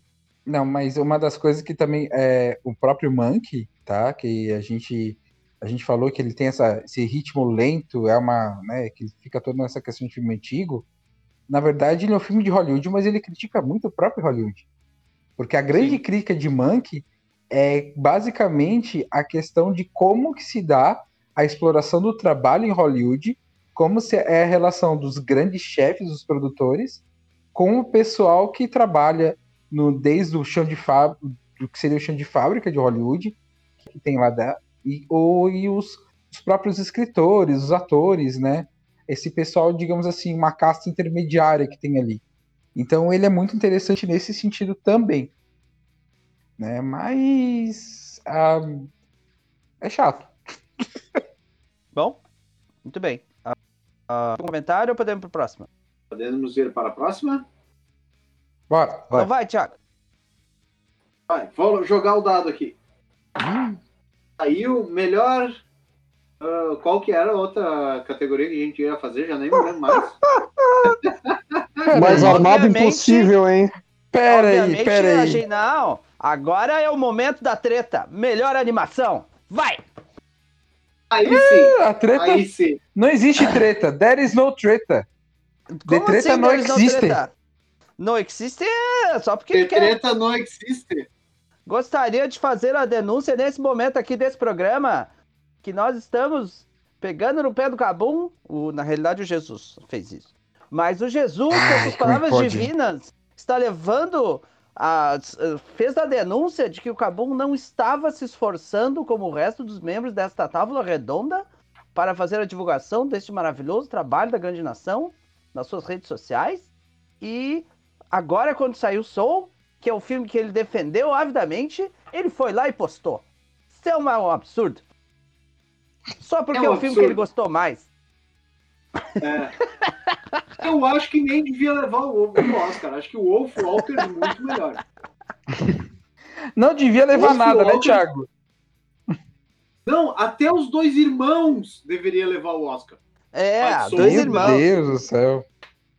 Speaker 1: Não, mas uma das coisas que também é o próprio Monkey, tá? Que a gente a gente falou que ele tem essa, esse ritmo lento, é uma, né, que fica toda nessa questão de filme antigo. Na verdade, ele é um filme de Hollywood, mas ele critica muito o próprio Hollywood. Porque a grande
Speaker 2: Sim.
Speaker 1: crítica de Monkey é basicamente a questão de como que se dá a exploração do trabalho em Hollywood, como se é a relação dos grandes chefes, dos produtores, com o pessoal que trabalha no, desde o chão de fábrica, que seria o chão de fábrica de Hollywood, que tem lá da, e, ou, e os, os próprios escritores, os atores, né? Esse pessoal, digamos assim, uma casta intermediária que tem ali. Então ele é muito interessante nesse sentido também. Né? Mas ah, é chato.
Speaker 4: Bom, muito bem. Ah, ah, um comentário ou podemos pro próximo?
Speaker 2: Podemos ir para a próxima?
Speaker 1: Bora.
Speaker 3: Vai.
Speaker 4: Então vai, Thiago.
Speaker 2: Vai, vou jogar o dado aqui.
Speaker 1: Hum,
Speaker 2: Aí o melhor. ah, qual que era a outra categoria que a gente ia fazer? Já nem me lembro mais.
Speaker 3: Mais armado impossível, hein?
Speaker 1: Pera aí, pera aí.
Speaker 4: não, agora é o momento da treta. Melhor animação. Vai!
Speaker 2: Aí sim,
Speaker 1: A treta.
Speaker 2: aí sim.
Speaker 1: Não existe treta. There is no treta.
Speaker 4: Como
Speaker 1: treta
Speaker 4: assim,
Speaker 1: não existe.
Speaker 4: treta? Não existe é só porque ele
Speaker 2: Porque
Speaker 4: quer.
Speaker 2: treta não existe.
Speaker 4: Gostaria de fazer a denúncia nesse momento aqui desse programa que nós estamos pegando no pé do Cabum. O, na realidade, o Jesus fez isso. Mas o Jesus, com
Speaker 1: Ai, que
Speaker 4: palavras divinas, está levando. A, fez a denúncia de que o Cabum não estava se esforçando como o resto dos membros desta tábua redonda para fazer a divulgação deste maravilhoso trabalho da grande nação nas suas redes sociais. E agora, quando saiu Soul, que é o filme que ele defendeu avidamente, ele foi lá e postou. Isso é um absurdo. Só porque
Speaker 2: É
Speaker 4: é,
Speaker 2: um
Speaker 4: o filme que ele gostou mais.
Speaker 2: É. Eu acho que nem devia levar o, o Oscar. Acho que o Wolf Walker é muito melhor.
Speaker 1: Não devia levar
Speaker 2: Wolf
Speaker 1: nada, né,
Speaker 2: Walker-
Speaker 1: Thiago?
Speaker 2: Não, até os dois irmãos deveria levar o Oscar.
Speaker 4: É, dois irmãos.
Speaker 1: Meu Deus do céu.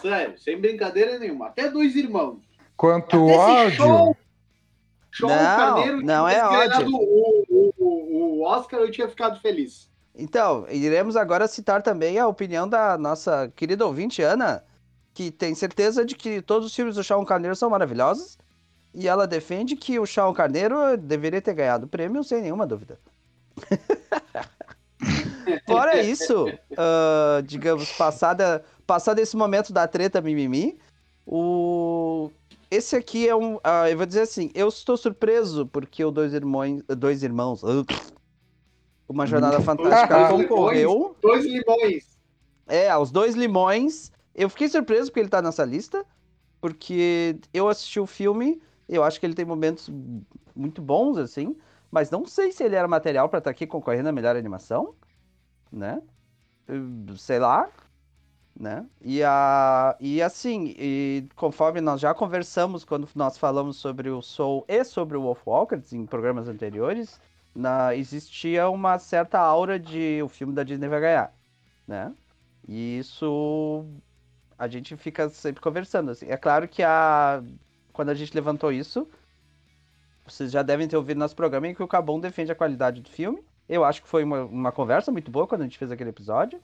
Speaker 2: Sério, sem brincadeira nenhuma. Até dois irmãos.
Speaker 1: Quanto
Speaker 2: Até
Speaker 1: ódio.
Speaker 2: show- Sean
Speaker 4: Não,
Speaker 2: Carneiro
Speaker 4: não é
Speaker 2: tivesse
Speaker 4: ódio.
Speaker 2: o, o, o Oscar, eu tinha ficado feliz.
Speaker 4: Então, iremos agora citar também a opinião da nossa querida ouvinte Ana, que tem certeza de que todos os filmes do Shawn Carneiro são maravilhosos. E ela defende que o Shawn Carneiro deveria ter ganhado o prêmio sem nenhuma dúvida. Fora isso, ah, digamos, passada, passado esse momento da treta mimimi, o... esse aqui é um. ah, eu vou dizer assim, eu estou surpreso porque o Dois Irmãos. Dois Irmãos. ah, uma Jornada Fantástica
Speaker 1: Dois
Speaker 2: Limões.
Speaker 4: concorreu.
Speaker 2: Dois limões.
Speaker 4: É, os dois limões. Eu fiquei surpreso porque ele tá nessa lista. Porque eu assisti o filme, eu acho que ele tem momentos muito bons, assim. Mas não sei se ele era material pra estar aqui concorrendo a melhor animação, né? Eu- Sei lá, né? E, a, e assim, e conforme nós já conversamos quando nós falamos sobre o Soul e sobre o Wolfwalkers em programas anteriores, na, existia uma certa aura de o filme da Disney vai ganhar, né? E isso a gente fica sempre conversando. Assim. É claro que a, quando a gente levantou isso, vocês já devem ter ouvido nosso programa em que o Cabum defende a qualidade do filme. Eu acho que foi uma, uma conversa muito boa quando a gente fez aquele episódio,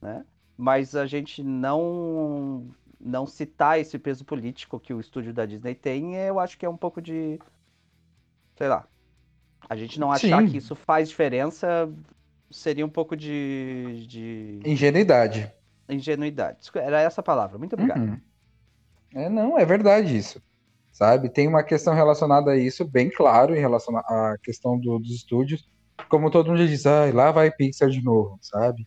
Speaker 4: né? Mas a gente não não citar esse peso político que o estúdio da Disney tem, eu acho que é um pouco de sei lá. A gente não achar
Speaker 1: Sim.
Speaker 4: que isso faz diferença seria um pouco de, de
Speaker 1: Ingenuidade.
Speaker 4: ingenuidade. Era essa a palavra. Muito obrigado.
Speaker 1: Uhum. É, não, é verdade isso. Sabe? Tem uma questão relacionada a isso, bem claro, em relação à questão do- dos estúdios. Como todo mundo diz, ah, lá vai Pixar de novo, sabe?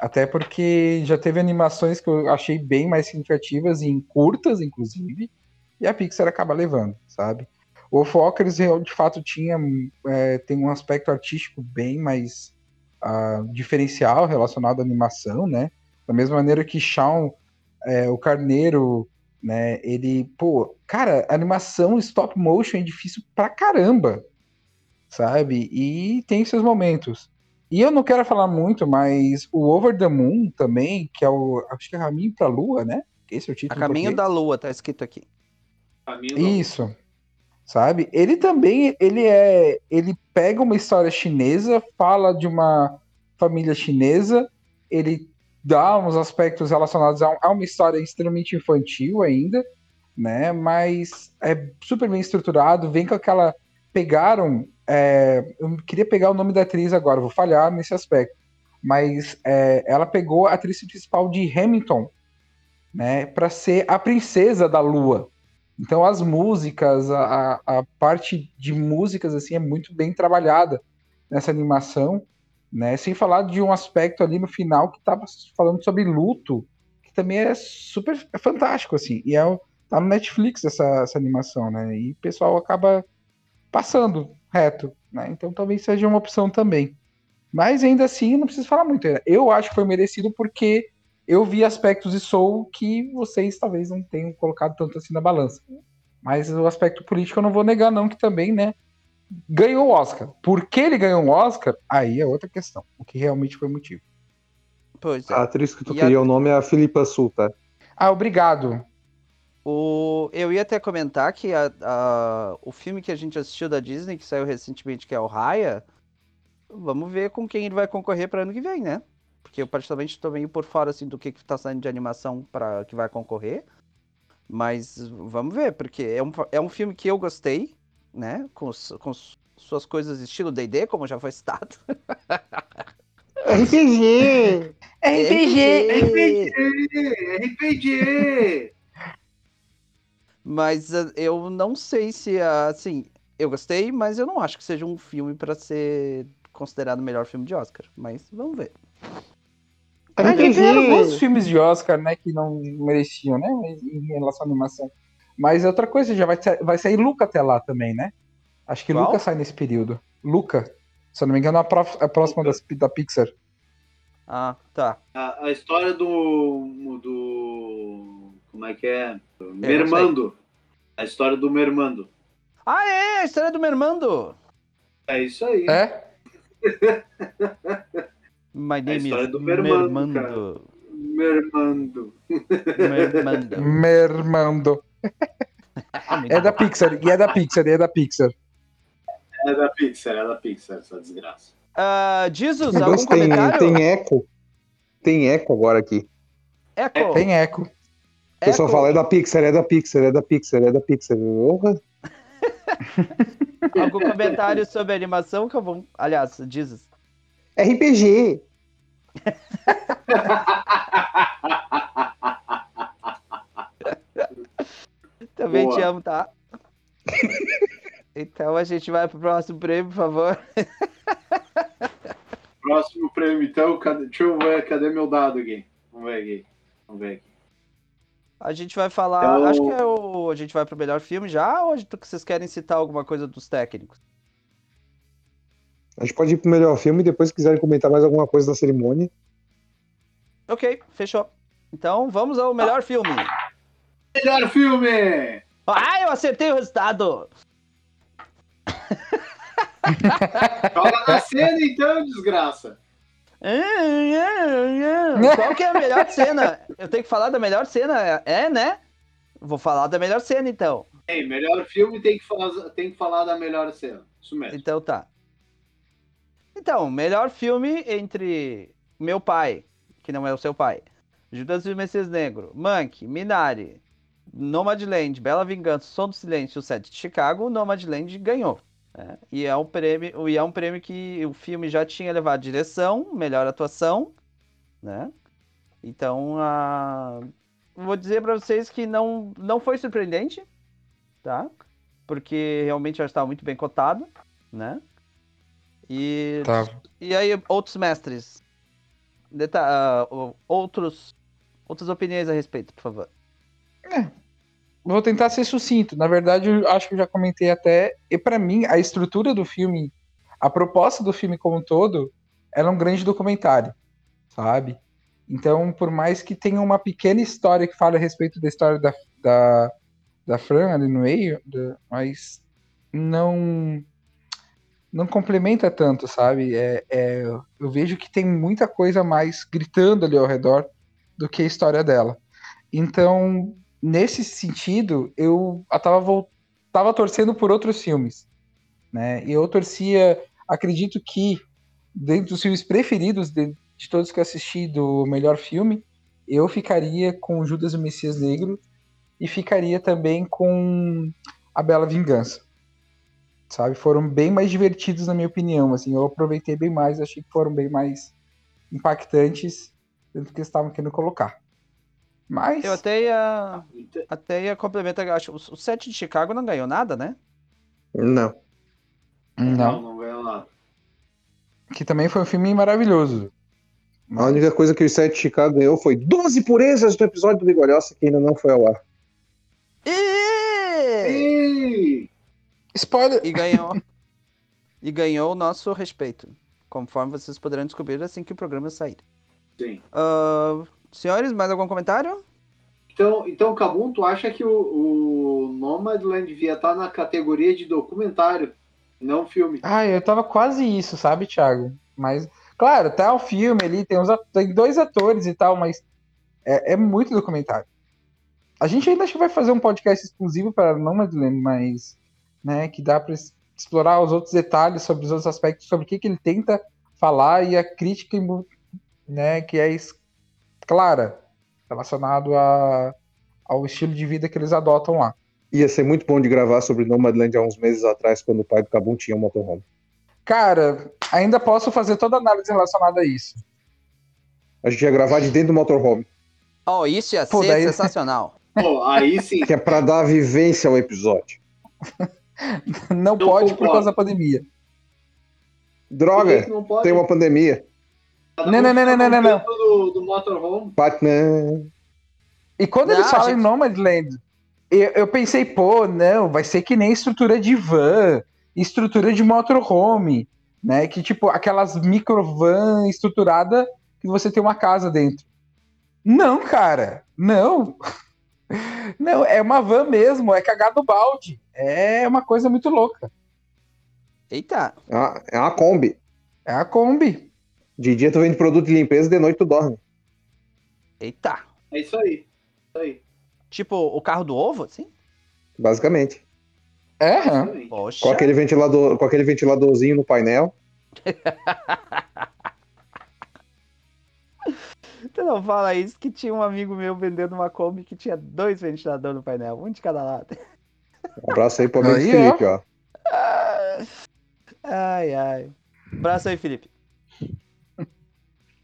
Speaker 1: Até porque já teve animações que eu achei bem mais significativas, em curtas, inclusive, e a Pixar acaba levando, sabe? O Walkers, de fato, tinha é, tem um aspecto artístico bem mais ah, diferencial relacionado à animação, né? Da mesma maneira que Shaun, é, o Carneiro, né? Ele, pô, cara, animação stop motion é difícil pra caramba, sabe? E tem seus momentos. E eu não quero falar muito, mas o Over the Moon também, que é o, acho que é Caminho pra Lua, né? Esse é o
Speaker 4: A
Speaker 1: título. em
Speaker 4: caminho da lua, tá escrito aqui.
Speaker 2: Caminho
Speaker 1: Isso. Sabe? Ele também, ele é, ele pega uma história chinesa, fala de uma família chinesa, ele dá uns aspectos relacionados a, uma história extremamente infantil ainda, né? Mas é super bem estruturado, vem com aquela pegaram, é, eu queria pegar o nome da atriz agora, vou falhar nesse aspecto, mas é, ela pegou a atriz principal de Hamilton, né? Para ser a princesa da Lua. Então as músicas, a, a parte de músicas assim é muito bem trabalhada nessa animação, né? Sem falar de um aspecto ali no final que estava falando sobre luto, que também é super é fantástico assim. E é tá no Netflix essa, essa animação, né? E o pessoal acaba passando reto, né? Então talvez seja uma opção também. Mas ainda assim, não preciso falar muito. Eu acho que foi merecido porque eu vi aspectos de Soul que vocês talvez não tenham colocado tanto assim na balança. Mas o aspecto político eu não vou negar, não, que também, né? Ganhou o Oscar. Por que ele ganhou o Oscar? Aí é outra questão. O que realmente foi o motivo.
Speaker 4: Pois é.
Speaker 3: A atriz que tu
Speaker 4: E
Speaker 3: queria
Speaker 4: a-
Speaker 3: o nome é a Filipa Sul, tá?
Speaker 1: Ah, obrigado.
Speaker 4: O... Eu ia até comentar que a- a- o filme que a gente assistiu da Disney, que saiu recentemente, que é o Raya, vamos ver com quem ele vai concorrer para ano que vem, né? Porque eu particularmente tô meio por fora assim, do que, que tá saindo de animação para que vai concorrer. Mas vamos ver, porque é um, é um filme que eu gostei, né? Com, com suas coisas estilo D&D, como já foi citado.
Speaker 3: RPG!
Speaker 4: RPG!
Speaker 2: RPG! RPG!
Speaker 4: Mas ah, eu não sei se, assim, eu gostei, mas eu não acho que seja um filme pra ser considerado o melhor filme de Oscar. Mas vamos ver.
Speaker 1: Ah, já tiveram alguns filmes de Oscar, né, que não mereciam, né, em relação à animação. Mas outra coisa, já vai, vai sair Luca até lá também, né? Acho que
Speaker 4: Qual?
Speaker 1: Luca sai nesse período. Luca, se eu não me engano, é a, pró- a próxima das, da Pixar.
Speaker 4: Ah, tá.
Speaker 2: A, a história do, do. Como é que é? Mermando. A história do Mermando.
Speaker 4: Ah, é! A história do Mermando!
Speaker 2: É isso aí.
Speaker 1: É?
Speaker 4: My name
Speaker 2: história
Speaker 4: is
Speaker 2: do Mermando,
Speaker 4: Mermando.
Speaker 2: Mermando.
Speaker 4: Mermando.
Speaker 1: Mermando. É da Pixar, e é da Pixar, e é da Pixar.
Speaker 2: É da Pixar, é da Pixar, essa desgraça.
Speaker 4: Ah, Jesus,
Speaker 3: Mas
Speaker 4: algum
Speaker 3: tem,
Speaker 4: comentário?
Speaker 3: tem eco. Tem eco agora aqui.
Speaker 4: Eco.
Speaker 1: Tem eco.
Speaker 3: O pessoal fala, é da Pixar, é da Pixar, é da Pixar, é da Pixar. Porra.
Speaker 4: Algum comentário sobre a animação que eu vou. Aliás, Jesus.
Speaker 3: RPG.
Speaker 4: Também
Speaker 2: Boa.
Speaker 4: te amo, tá? então a gente vai pro próximo prêmio, por favor.
Speaker 2: Próximo prêmio, então. Cadê, deixa eu ver, cadê meu dado aqui? Vamos ver aqui. Vamos ver aqui.
Speaker 4: A gente vai falar.
Speaker 2: Então-
Speaker 4: Acho que é o. A gente vai pro melhor filme já ou vocês querem citar alguma coisa dos técnicos?
Speaker 3: A gente pode ir pro melhor filme e depois, se quiserem comentar mais alguma coisa da cerimônia.
Speaker 4: Ok, fechou. Então vamos ao melhor filme.
Speaker 2: Melhor filme!
Speaker 4: Ah, eu acertei o resultado!
Speaker 2: Joga na cena, então, desgraça.
Speaker 4: Qual que é a melhor cena? Eu tenho que falar da melhor cena, é, né? Vou falar da melhor cena, então.
Speaker 2: Ei, melhor filme tem que, falar, tem que falar da melhor cena. Isso mesmo.
Speaker 4: Então tá. Então, melhor filme entre Meu Pai, que não é o seu pai, Judas e o Messias Negro, Mank, Minari, Nomadland, Bela Vingança, Som do Silêncio o Sete de Chicago, Nomadland ganhou. né? E, é um prêmio, e é um prêmio que o filme já tinha levado direção, melhor atuação, né? Então, a... vou dizer para vocês que não, não foi surpreendente, tá? Porque realmente já estava muito bem cotado, né? E,
Speaker 1: Tá.
Speaker 4: e aí, outros mestres? Deta o- outros, outras opiniões a respeito, por favor.
Speaker 1: Vou tentar ser sucinto. Na verdade, eu acho que eu já comentei até. E pra mim, a estrutura do filme, a proposta do filme como um todo, ela é um grande documentário, sabe? Então, por mais que tenha uma pequena história que fale a respeito da história da, da, da Fran ali no meio, mas não não complementa tanto, sabe? É, é, eu vejo que tem muita coisa mais gritando ali ao redor do que a história dela. Então, nesse sentido, eu tava, vol- tava torcendo por outros filmes, né? E eu torcia, acredito que, dentro dos filmes preferidos de, de todos que eu assisti do melhor filme, eu ficaria com Judas e o Messias Negro e ficaria também com A Bela Vingança. Sabe? Foram bem mais divertidos, na minha opinião. Assim, eu aproveitei bem mais, achei que foram bem mais impactantes do que eles estavam querendo colocar. Mas.
Speaker 4: Eu até ia,
Speaker 2: Então,
Speaker 4: até ia complementar, acho, o, o set de Chicago não ganhou nada, né?
Speaker 3: Não.
Speaker 2: Não,
Speaker 1: Não.
Speaker 2: não ganhou nada.
Speaker 1: Que também foi um filme maravilhoso.
Speaker 3: A única coisa que o Sete de Chicago ganhou foi 12 purezas do episódio do Bigolhosa que ainda não foi ao ar.
Speaker 4: E,
Speaker 2: Ih!
Speaker 1: Spoiler!
Speaker 4: e ganhou. e ganhou o nosso respeito. Conforme vocês poderão descobrir assim que o programa sair.
Speaker 2: Sim.
Speaker 4: Ah, senhores, mais algum comentário?
Speaker 2: Então, então Cabum, tu acha que o, o Nomadland devia estar na categoria de documentário, não filme?
Speaker 1: Ah, eu tava quase isso, sabe, Thiago? Mas, claro, tá o filme ali, tem, uns, tem dois atores e tal, mas é, é muito documentário. A gente ainda acho que vai fazer um podcast exclusivo para Nomadland, mas, né, que dá para explorar os outros detalhes sobre os outros aspectos, sobre o que, que ele tenta falar e a crítica, né, que é clara, relacionado a, ao estilo de vida que eles adotam lá.
Speaker 3: Ia ser muito bom de gravar sobre Nomadland há uns meses atrás, quando o pai do Cabum tinha um motorhome.
Speaker 1: Cara, ainda posso fazer toda a análise relacionada a isso.
Speaker 3: A gente ia gravar de dentro do motorhome,
Speaker 4: Oh, isso ia
Speaker 1: Pô,
Speaker 4: ser
Speaker 1: daí-
Speaker 4: sensacional.
Speaker 2: Pô, aí sim.
Speaker 3: que é pra dar vivência ao episódio.
Speaker 1: Não
Speaker 2: Eu
Speaker 1: pode por
Speaker 2: concordo.
Speaker 1: causa da pandemia.
Speaker 2: Por
Speaker 3: Droga,
Speaker 2: não
Speaker 3: tem uma pandemia.
Speaker 2: Cada
Speaker 1: Não, não, não, não, não, não.
Speaker 2: canto Do, do motorhome.
Speaker 3: Batman.
Speaker 1: E quando
Speaker 4: Não,
Speaker 1: eles falam
Speaker 4: gente-
Speaker 1: em Nomadland, eu, eu pensei, pô, não, vai ser que nem estrutura de van, estrutura de motorhome, né? Que tipo, aquelas microvan estruturada que você tem uma casa dentro. Não, cara, não. Não, é uma van mesmo, é cagado balde. É uma coisa muito louca.
Speaker 4: Eita.
Speaker 3: É uma- é uma Kombi.
Speaker 1: É a Kombi.
Speaker 3: De dia tu vende produto de limpeza, de noite tu dorme.
Speaker 4: Eita.
Speaker 2: É isso aí. Isso aí.
Speaker 4: Tipo o carro do ovo, assim?
Speaker 3: Basicamente.
Speaker 1: É.
Speaker 4: Poxa.
Speaker 3: Com aquele ventilador, com aquele ventiladorzinho no painel.
Speaker 4: Tu não fala isso que tinha um amigo meu vendendo uma Kombi que tinha dois ventiladores no painel, um de cada lado.
Speaker 3: Um abraço aí pro amigo
Speaker 1: Aí,
Speaker 3: Felipe, ó.
Speaker 4: Ai, ai. Abraço aí, Felipe.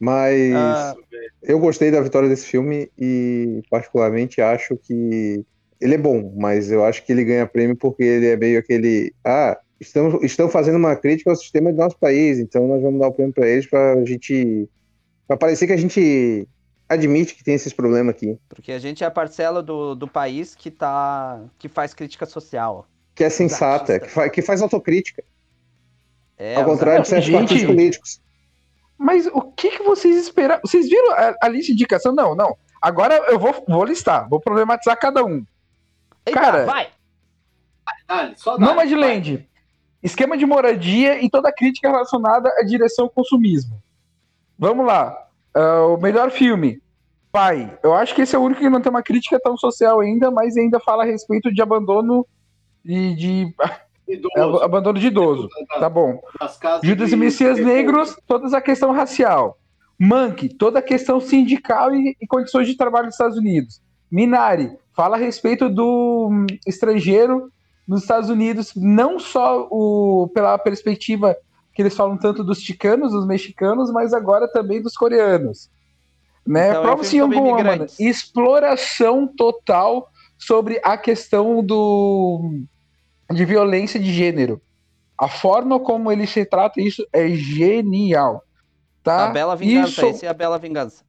Speaker 3: Mas
Speaker 4: Ah,
Speaker 3: eu gostei da vitória desse filme e particularmente acho que ele é bom, mas eu acho que ele ganha prêmio porque ele é meio aquele, ah, estamos, estão fazendo uma crítica ao sistema do nosso país, então nós vamos dar o prêmio para eles para a gente, para parecer que a gente admite que tem esses problemas aqui,
Speaker 4: porque a gente é a parcela do, do país que tá. que faz crítica social.
Speaker 3: que é sensata, que, fa- que faz autocrítica,
Speaker 4: É,
Speaker 3: ao contrário de certos
Speaker 1: Gente.
Speaker 3: partidos políticos.
Speaker 1: Mas o que, que vocês esperaram? Vocês viram a, a lista de indicação? Não, não. Agora eu vou, vou listar, vou problematizar cada um.
Speaker 4: Eita,
Speaker 1: Cara,
Speaker 4: vai!
Speaker 2: Dale, só dale,
Speaker 1: Nomadland, esquema de moradia e toda a crítica relacionada à direção ao consumismo. Vamos lá. Ah, o melhor filme. Pai. Eu acho que esse é o único que não tem uma crítica tão social ainda, mas ainda fala a respeito de abandono e de
Speaker 2: Idoso,
Speaker 1: abandono de idoso.
Speaker 2: da-
Speaker 1: Tá bom. Judas e Messias
Speaker 2: de-
Speaker 1: Negros, toda a questão racial. Monk, toda a questão sindical e, e condições de trabalho nos Estados Unidos. Minari, fala a respeito do hum, estrangeiro nos Estados Unidos, não só o, pela perspectiva que eles falam tanto dos chicanos, dos mexicanos, mas agora também dos coreanos. Né?
Speaker 4: Então
Speaker 1: Prova
Speaker 4: sobre
Speaker 1: Woman,
Speaker 4: imigrantes.
Speaker 1: exploração total sobre a questão do de violência de gênero. A forma como ele se trata isso é genial. Tá?
Speaker 4: A Bela Vingança,
Speaker 1: Isso,
Speaker 4: esse é a Bela Vingança.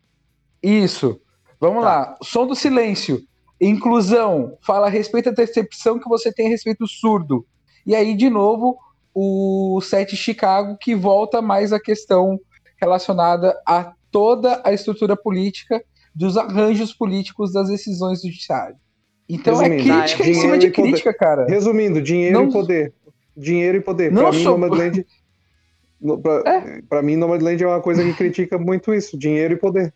Speaker 1: isso. Vamos
Speaker 4: Tá.
Speaker 1: lá. Som do silêncio. Inclusão. Fala a respeito da percepção que você tem a respeito do surdo. E aí, de novo, o set Chicago, que volta mais à questão relacionada a toda a estrutura política dos arranjos políticos das decisões do judiciário. Então é
Speaker 3: Resumindo,
Speaker 1: crítica em cima de
Speaker 3: e poder.
Speaker 1: crítica, cara.
Speaker 3: Resumindo, dinheiro
Speaker 1: Não-
Speaker 3: e poder. Dinheiro e poder. Pra mim,
Speaker 1: sou-
Speaker 3: Nomadland. no- Pra,
Speaker 1: É.
Speaker 3: pra mim, Nomadland é uma coisa que critica muito isso: dinheiro e poder.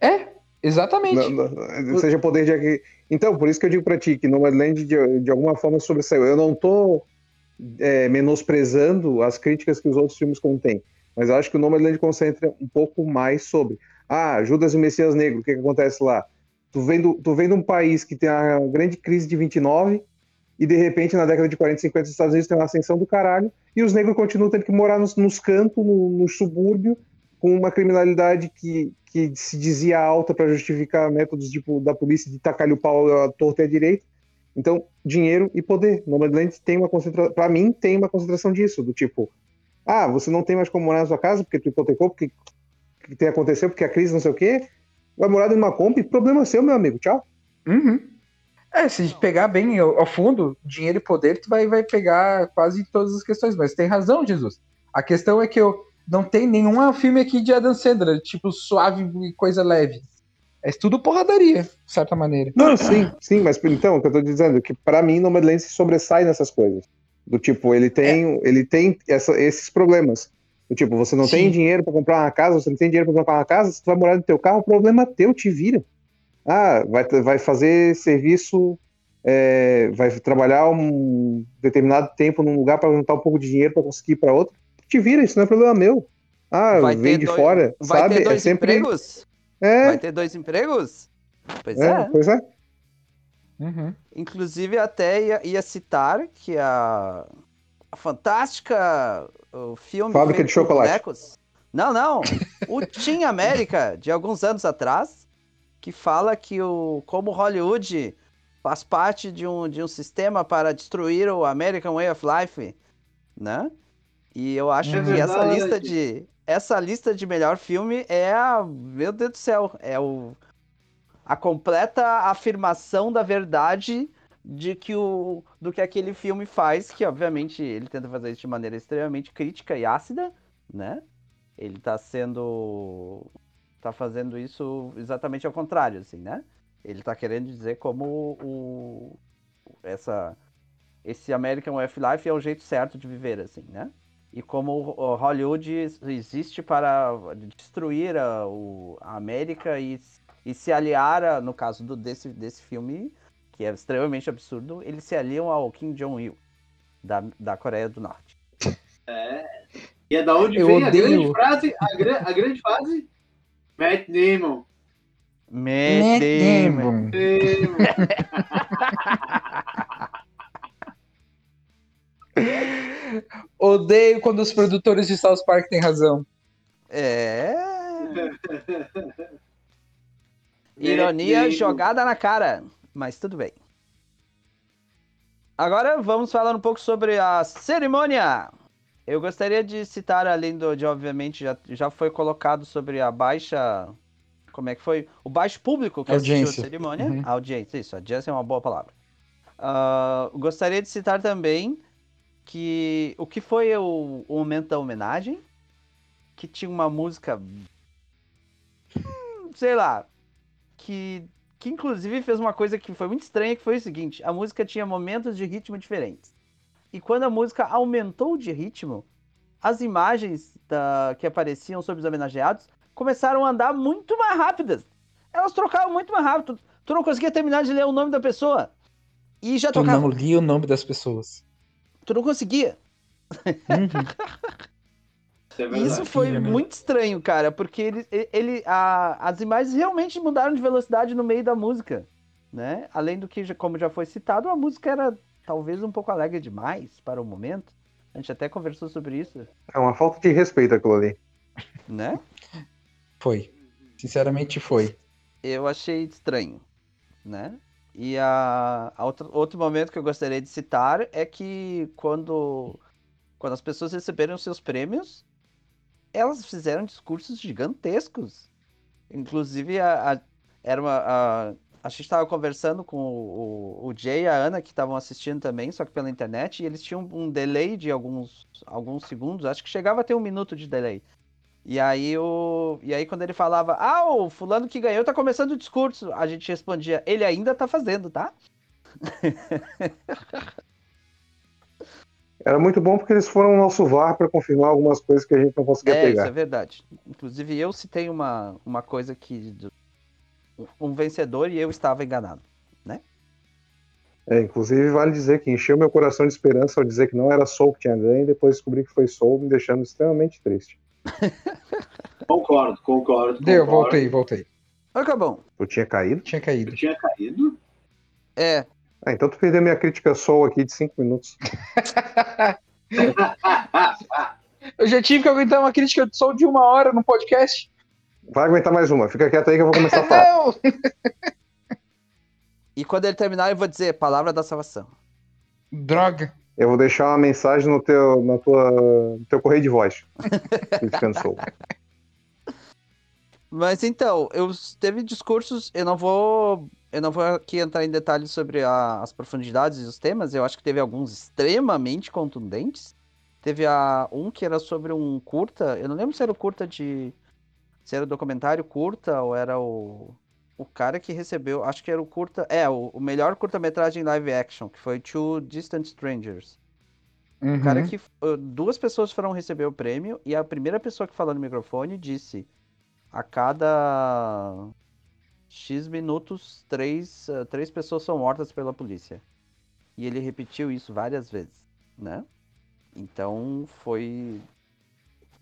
Speaker 1: É, exatamente.
Speaker 3: Não- não- seja poder de. Então, por isso que eu digo pra ti que Nomadland de, de alguma forma sobressaiu. Eu não tô é, menosprezando as críticas que os outros filmes contêm, mas eu acho que o Nomadland concentra um pouco mais sobre. Ah, Judas e Messias Negro, o que, que acontece lá? Tu vem, do, tu vem de um país que tem a grande crise de 29 e de repente na década de 40 e 50 os Estados Unidos tem uma ascensão do caralho e os negros continuam tendo que morar nos, nos cantos, no, no subúrbio, com uma criminalidade que, que se dizia alta para justificar métodos tipo, da polícia de tacar-lhe o pau à torta e à direita. Então, dinheiro e poder. Nomadland tem uma concentração, para mim, tem uma concentração disso, do tipo, ah, você não tem mais como morar na sua casa porque tu hipotecou, porque que tem aconteceu, porque a crise não sei o quê, vai morar numa Kombi, problema seu, meu amigo, tchau.
Speaker 1: Uhum. É, se pegar bem ao, ao fundo, dinheiro e poder, tu vai, vai pegar quase todas as questões. Mas tem razão, Jesus. A questão é que eu não tem nenhum filme aqui de Adam Sandler, tipo, suave e coisa leve. É tudo porradaria, de certa maneira.
Speaker 3: Não, sim, sim, mas então, o que eu tô dizendo, que para mim Nomadland se sobressai nessas coisas. Do tipo, ele tem, ele tem essa- esses problemas. Do tipo, você não tem
Speaker 1: Sim.
Speaker 3: dinheiro para comprar uma casa, você não tem dinheiro para comprar uma casa, você vai morar no teu carro, problema teu, te vira. Ah, vai, vai fazer serviço, é, vai trabalhar um determinado tempo num lugar para juntar um pouco de dinheiro para conseguir ir para outro, te vira, isso não é problema meu. Ah,
Speaker 4: Vai
Speaker 3: vem de
Speaker 4: dois-
Speaker 3: fora,
Speaker 4: Vai
Speaker 3: sabe?
Speaker 4: ter dois
Speaker 3: é sempre.
Speaker 4: empregos?
Speaker 3: É,
Speaker 4: Vai ter dois empregos? Pois
Speaker 3: é,
Speaker 4: é.
Speaker 3: pois é.
Speaker 1: Uhum.
Speaker 4: Inclusive, até ia, ia citar que a, a fantástica o filme.
Speaker 3: Fábrica de chocolate.
Speaker 4: bonecos- Não, não. O Team América, de alguns anos atrás, que fala que o, como Hollywood faz parte de um, de um sistema para destruir o American Way of Life, né? E eu acho
Speaker 1: É
Speaker 4: que essa
Speaker 2: verdade.
Speaker 4: lista de essa lista de melhor filme é a, meu Deus do céu, é o a completa afirmação da verdade de que o do que aquele filme faz, que obviamente ele tenta fazer isso de maneira extremamente crítica e ácida, né? Ele tá sendo tá fazendo isso exatamente ao contrário, assim, né? Ele tá querendo dizer como o essa esse American Life é o jeito certo de viver, assim, né? E como o Hollywood existe para destruir a, o, a América e, e se aliar, a, no caso do, desse, desse filme, que é extremamente absurdo, eles se aliam ao Kim Jong-il, da, da Coreia do Norte.
Speaker 2: É. E é da onde
Speaker 1: Eu
Speaker 2: vem
Speaker 1: odeio.
Speaker 2: a grande frase, a, gra- a grande frase? Matt Damon.
Speaker 4: Matt Damon.
Speaker 2: Damon.
Speaker 1: Odeio quando os produtores de South Park têm razão.
Speaker 4: É. Ironia jogada na cara, mas tudo bem. Agora vamos falar um pouco sobre a cerimônia. Eu gostaria de citar, além do, de obviamente já, já foi colocado sobre a baixa. Como é que foi? O baixo público que assistiu
Speaker 1: Audiência.
Speaker 4: a cerimônia.
Speaker 1: Uhum.
Speaker 4: A audiência, isso, audiência é uma boa palavra. Ah, gostaria de citar também que o que foi o, o momento da homenagem, que tinha uma música hum, sei lá, que, que inclusive fez uma coisa que foi muito estranha, que foi o seguinte, a música tinha momentos de ritmo diferentes. E quando a música aumentou de ritmo, as imagens da- que apareciam sobre os homenageados começaram a andar muito mais rápidas. Elas trocavam muito mais rápido. Tu, tu não conseguia terminar de ler o nome da pessoa. E já
Speaker 1: Tu
Speaker 4: tocava.
Speaker 1: não li o nome das pessoas.
Speaker 4: Tu não conseguia.
Speaker 1: Uhum.
Speaker 2: Isso é
Speaker 4: foi muito estranho, cara, porque ele, ele, a- as imagens realmente mudaram de velocidade no meio da música, né? Além do que, já- como já foi citado, a música era talvez um pouco alegre demais para o momento. A gente até conversou sobre isso,
Speaker 3: É uma falta de respeito aquilo ali.
Speaker 4: né?
Speaker 1: Foi. Sinceramente foi.
Speaker 4: Eu achei estranho, né? E a, a outro, outro momento que eu gostaria de citar é que quando, quando as pessoas receberam seus prêmios, elas fizeram discursos gigantescos. Inclusive, a, a- era uma, a, a gente estava conversando com o, o, Jay e a Ana, que estavam assistindo também, só que pela internet, e eles tinham um delay de alguns, alguns segundos, acho que chegava a ter um minuto de delay. E aí, o... e aí quando ele falava, ah, o fulano que ganhou tá começando o discurso, a gente respondia, ele ainda tá fazendo, tá?
Speaker 3: Era muito bom porque eles foram ao nosso VAR para confirmar algumas coisas que a gente não conseguia
Speaker 4: É, isso
Speaker 3: pegar.
Speaker 4: é verdade. Inclusive, eu citei uma, uma coisa que. Um vencedor e eu estava enganado.
Speaker 3: É, inclusive, vale dizer que encheu meu coração de esperança ao dizer que não era Soul que tinha ganho e depois descobri que foi Soul, me deixando extremamente triste.
Speaker 2: Concordo, concordo.
Speaker 1: Deu,
Speaker 2: concordo.
Speaker 1: voltei, voltei.
Speaker 4: Acabou.
Speaker 3: Tu tinha caído?
Speaker 1: Tinha
Speaker 2: Eu
Speaker 1: caído.
Speaker 2: tinha caído.
Speaker 4: É,
Speaker 3: Ah, então tu perdeu minha crítica Soul aqui de 5 minutos.
Speaker 1: Eu já tive que aguentar uma crítica de som de uma hora no podcast.
Speaker 3: Vai aguentar mais uma, fica quieto aí que eu vou começar a falar.
Speaker 1: Não!
Speaker 4: e quando ele terminar, eu vou dizer palavra da salvação.
Speaker 1: Droga.
Speaker 3: Eu vou deixar uma mensagem no teu, na tua, no teu correio de voz. Soul.
Speaker 4: Mas então, eu teve discursos, eu não vou. Eu não vou aqui entrar em detalhes sobre a- as profundidades e os temas, eu acho que teve alguns extremamente contundentes. Teve a, um que era sobre um curta, eu não lembro se era o curta de. Se era o documentário curta ou era o. O cara que recebeu, acho que era o curta. É, o, o melhor curta-metragem live action, que foi Two Distant Strangers.
Speaker 1: Uhum.
Speaker 4: O cara que. Duas pessoas foram receber o prêmio e a primeira pessoa que falou no microfone disse: a cada X minutos, três, uh, três pessoas são mortas pela polícia. E ele repetiu isso várias vezes, né? Então foi.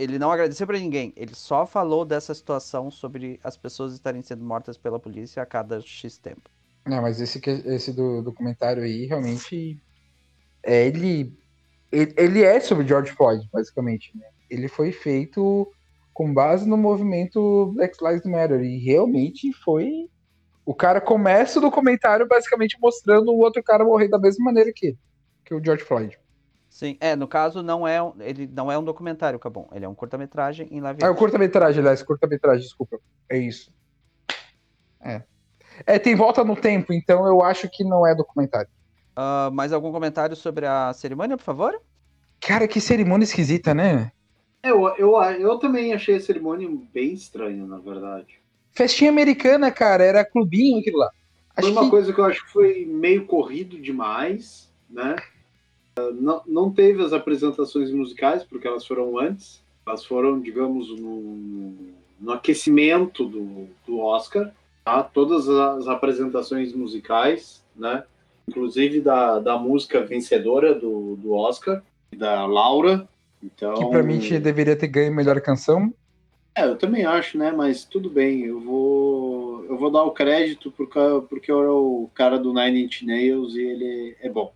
Speaker 4: Ele não agradeceu pra ninguém, ele só falou dessa situação sobre as pessoas estarem sendo mortas pela polícia a cada X tempo.
Speaker 1: Não, mas esse, esse do documentário aí, realmente. É, ele, ele. Ele é sobre George Floyd, basicamente. Né? Ele foi feito com base no movimento Black Lives Matter. E realmente foi. O cara começa o documentário basicamente mostrando o outro cara morrer da mesma maneira que que o George Floyd.
Speaker 4: Sim, é, no caso não é, um- ele não é um documentário, Cabon, ele é um curta-metragem em live
Speaker 1: Ah, é o
Speaker 4: action.
Speaker 1: curta-metragem, aliás, curta-metragem, desculpa. É isso. É. É, tem volta no tempo, então eu acho que não é documentário.
Speaker 4: Ah, mais algum comentário sobre a cerimônia, por favor?
Speaker 1: Cara, que cerimônia esquisita, né?
Speaker 2: Eu, eu, eu também achei a cerimônia bem estranha, na verdade.
Speaker 1: Festinha americana, cara, era clubinho aquilo lá.
Speaker 2: Foi
Speaker 1: Acho
Speaker 2: uma
Speaker 1: que
Speaker 2: coisa que eu acho que foi meio corrido demais, né? Não, não teve as apresentações musicais, porque elas foram antes. Elas foram, digamos, no, no aquecimento do, do Oscar. Tá? Todas as apresentações musicais, né? inclusive da, da música vencedora do, do Oscar, da Laura. Então,
Speaker 1: que pra mim deveria ter ganho melhor canção.
Speaker 2: É, eu também acho, né? Mas tudo bem, eu vou eu vou dar o crédito porque, porque eu era o cara do Nine Inch Nails e ele é bom,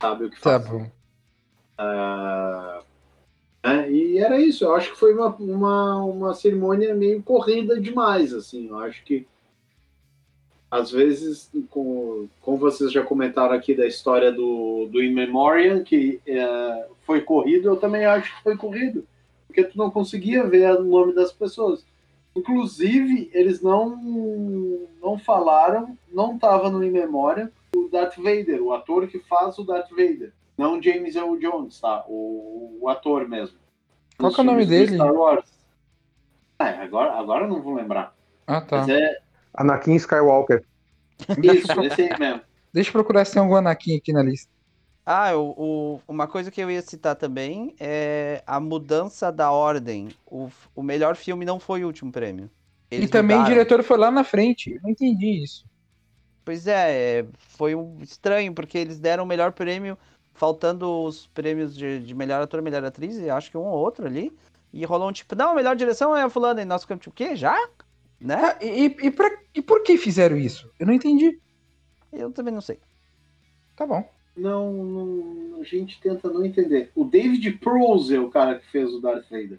Speaker 2: sabe o que faz.
Speaker 1: Tá bom.
Speaker 2: Uh, né? E era isso, eu acho que foi uma, uma, uma cerimônia meio corrida demais, assim, eu acho que às vezes, com, como vocês já comentaram aqui da história do, do In Memoriam, que é, foi corrido, eu também acho que foi corrido, porque tu não conseguia ver o nome das pessoas. Inclusive, eles não, não falaram, não estava no In Memoriam, Darth Vader, o ator que faz o Darth Vader, não James Earl Jones, tá? O, o ator mesmo.
Speaker 1: Qual que é o nome dele?
Speaker 2: Star Wars. É, agora, agora eu não vou lembrar.
Speaker 1: Ah, tá.
Speaker 2: Mas é,
Speaker 3: Anakin Skywalker.
Speaker 2: Isso, esse aí mesmo.
Speaker 1: Deixa eu procurar se tem algum Anakin aqui na lista.
Speaker 4: Ah, o, o, uma coisa que eu ia citar também é a mudança da ordem. O, o melhor filme não foi o último prêmio.
Speaker 1: Eles e também mudaram. o diretor foi lá na frente. Eu não entendi isso.
Speaker 4: Pois é, é foi um estranho, porque eles deram o melhor prêmio, faltando os prêmios de, de melhor ator e melhor atriz, e acho que um ou outro ali. E rolou um tipo, não, a melhor direção é a fulana, e nós ficamos tipo, o quê? Já? Né?
Speaker 1: Ah, e, e, pra, e por que fizeram isso? Eu não entendi.
Speaker 4: Eu também não sei.
Speaker 1: Tá bom.
Speaker 2: Não, não, a gente tenta não entender. O David Prose é o cara que fez o Darth Vader.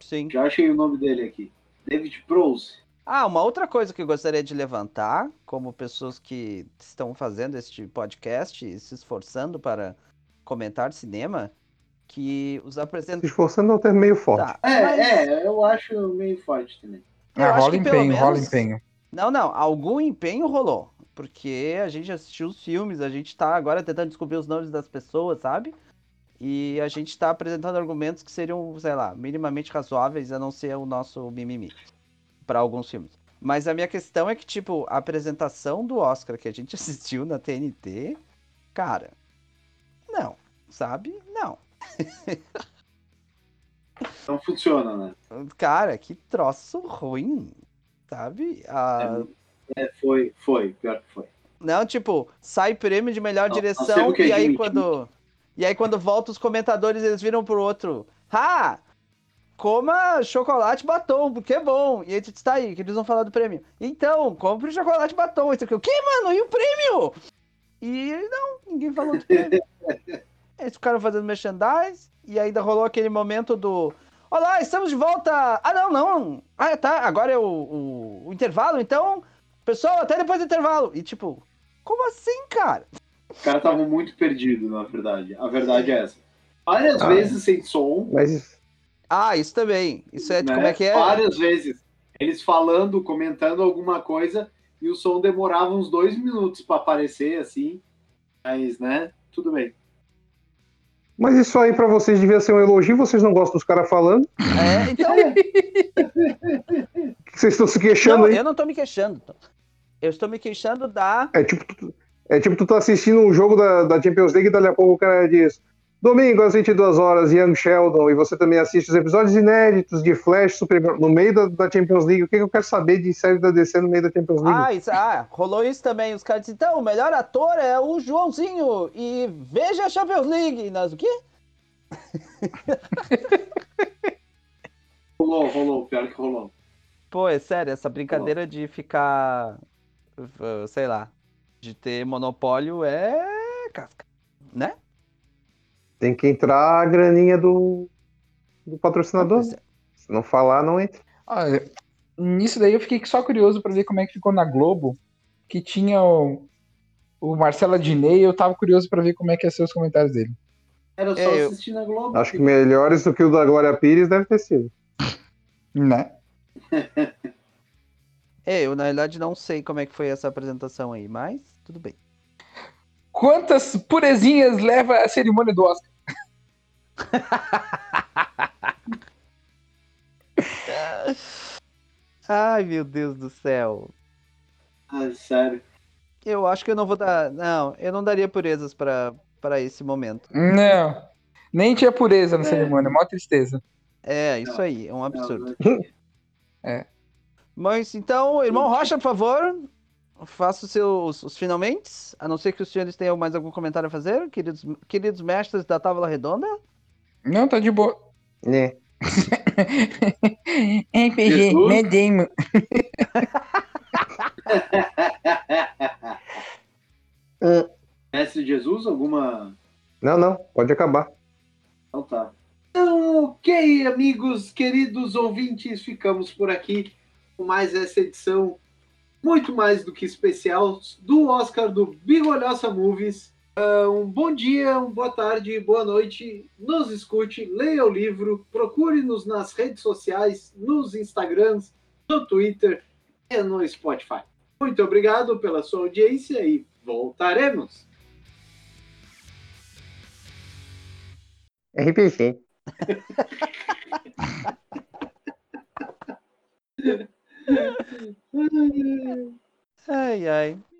Speaker 4: Sim.
Speaker 2: Já achei o nome dele aqui. David Prose.
Speaker 4: Ah, uma outra coisa que eu gostaria de levantar, como pessoas que estão fazendo este podcast e se esforçando para comentar cinema, que os apresentadores.
Speaker 3: Se esforçando é até meio forte. Tá,
Speaker 2: é, mas... é, eu acho meio forte também.
Speaker 1: Ah, rola empenho, menos... rola empenho.
Speaker 4: Não, não, algum empenho rolou. Porque a gente assistiu os filmes, a gente tá agora tentando descobrir os nomes das pessoas, sabe? E a gente tá apresentando argumentos que seriam, sei lá, minimamente razoáveis a não ser o nosso mimimi para alguns filmes. Mas a minha questão é que, tipo, a apresentação do Oscar que a gente assistiu na TNT, cara, não, sabe? Não.
Speaker 2: Não funciona, né?
Speaker 4: Cara, que troço ruim, sabe?
Speaker 2: A... É, foi, foi, pior que foi.
Speaker 4: Não, tipo, sai prêmio de melhor não, direção e aí quando. E aí quando volta os comentadores, eles viram pro outro. Ah! Coma chocolate batom, porque é bom. E aí tu está aí, que eles vão falar do prêmio. Então, compre chocolate batom. Isso aqui, o que, mano? E o prêmio? E não, ninguém falou do prêmio. Eles ficaram fazendo merchandise e ainda rolou aquele momento do. Olá, estamos de volta! Ah, não, não! Ah, tá, agora é o, o, o intervalo, então. Pessoal, até depois do intervalo! E tipo, como assim, cara?
Speaker 2: Os caras estavam muito perdidos, na verdade. A verdade é essa. Várias ah, vezes sem som.
Speaker 3: Mas...
Speaker 4: Ah, isso também. Isso é né? como é que é?
Speaker 2: Várias vezes. Eles falando, comentando alguma coisa, e o som demorava uns dois minutos para aparecer, assim. Mas, né? Tudo bem.
Speaker 3: Mas isso aí para vocês devia ser um elogio, vocês não gostam dos caras falando?
Speaker 4: É, então.
Speaker 3: vocês estão se queixando
Speaker 4: não,
Speaker 3: aí?
Speaker 4: Eu não estou me queixando. Eu estou me queixando da.
Speaker 3: É tipo, tu, é tipo tu tá assistindo um jogo da, da Champions League e daqui a pouco o cara diz: Domingo às 22 horas, Young Sheldon, e você também assiste os episódios inéditos de Flash Super, no meio da, da, Champions League. O que, que, eu quero saber de série da DC no meio da Champions League?
Speaker 4: Ah, isso, ah rolou isso também. Os caras dizem, então, o melhor ator é o Joãozinho, e veja a Champions League. E nós, o quê?
Speaker 2: rolou, rolou, pior que rolou.
Speaker 4: Pô, é sério, essa brincadeira rolou. de ficar, sei lá, de ter monopólio é casca, né?
Speaker 3: Tem que entrar a graninha do, do patrocinador. É. Se não falar, não entra.
Speaker 1: Ah, nisso daí eu fiquei só curioso para ver como é que ficou na Globo, que tinha o, o Marcelo Adnei, eu tava curioso para ver como é que ia ser os comentários dele.
Speaker 2: Era só é, assistir na Globo.
Speaker 3: Acho que melhores do que o da Glória Pires deve ter sido.
Speaker 1: Né?
Speaker 4: é, eu na verdade não sei como é que foi essa apresentação aí, mas tudo bem.
Speaker 1: Quantas purezinhas leva a cerimônia do Oscar?
Speaker 4: Ai, meu Deus do céu.
Speaker 2: Ah, sério.
Speaker 4: Eu acho que eu não vou dar. Não, eu não daria purezas para para esse momento.
Speaker 1: Não. Nem tinha pureza na cerimônia, mó tristeza.
Speaker 4: É, isso
Speaker 2: Não.
Speaker 4: aí, é um absurdo.
Speaker 2: Não,
Speaker 1: É.
Speaker 4: Mas então, irmão Rocha, por favor, faça os seus os finalmente. A não ser que os senhores tenham mais algum comentário a fazer, queridos, queridos mestres da Távola Redonda.
Speaker 1: Não, tá de boa.
Speaker 3: Né?
Speaker 1: RPG,
Speaker 2: Jesus?
Speaker 1: né, Damon?
Speaker 2: Mestre Jesus, alguma.
Speaker 3: Não, não, pode acabar.
Speaker 2: Então tá. Então, ok, amigos, queridos ouvintes, ficamos por aqui com mais essa edição, muito mais do que especial, do Oscar do Bigolhosa Movies. Ah, um bom dia, uma boa tarde, boa noite. Nos escute, leia o livro, procure-nos nas redes sociais, nos Instagrams, no Twitter e no Spotify. Muito obrigado pela sua audiência e voltaremos.
Speaker 3: RPG.
Speaker 4: Ai, ai.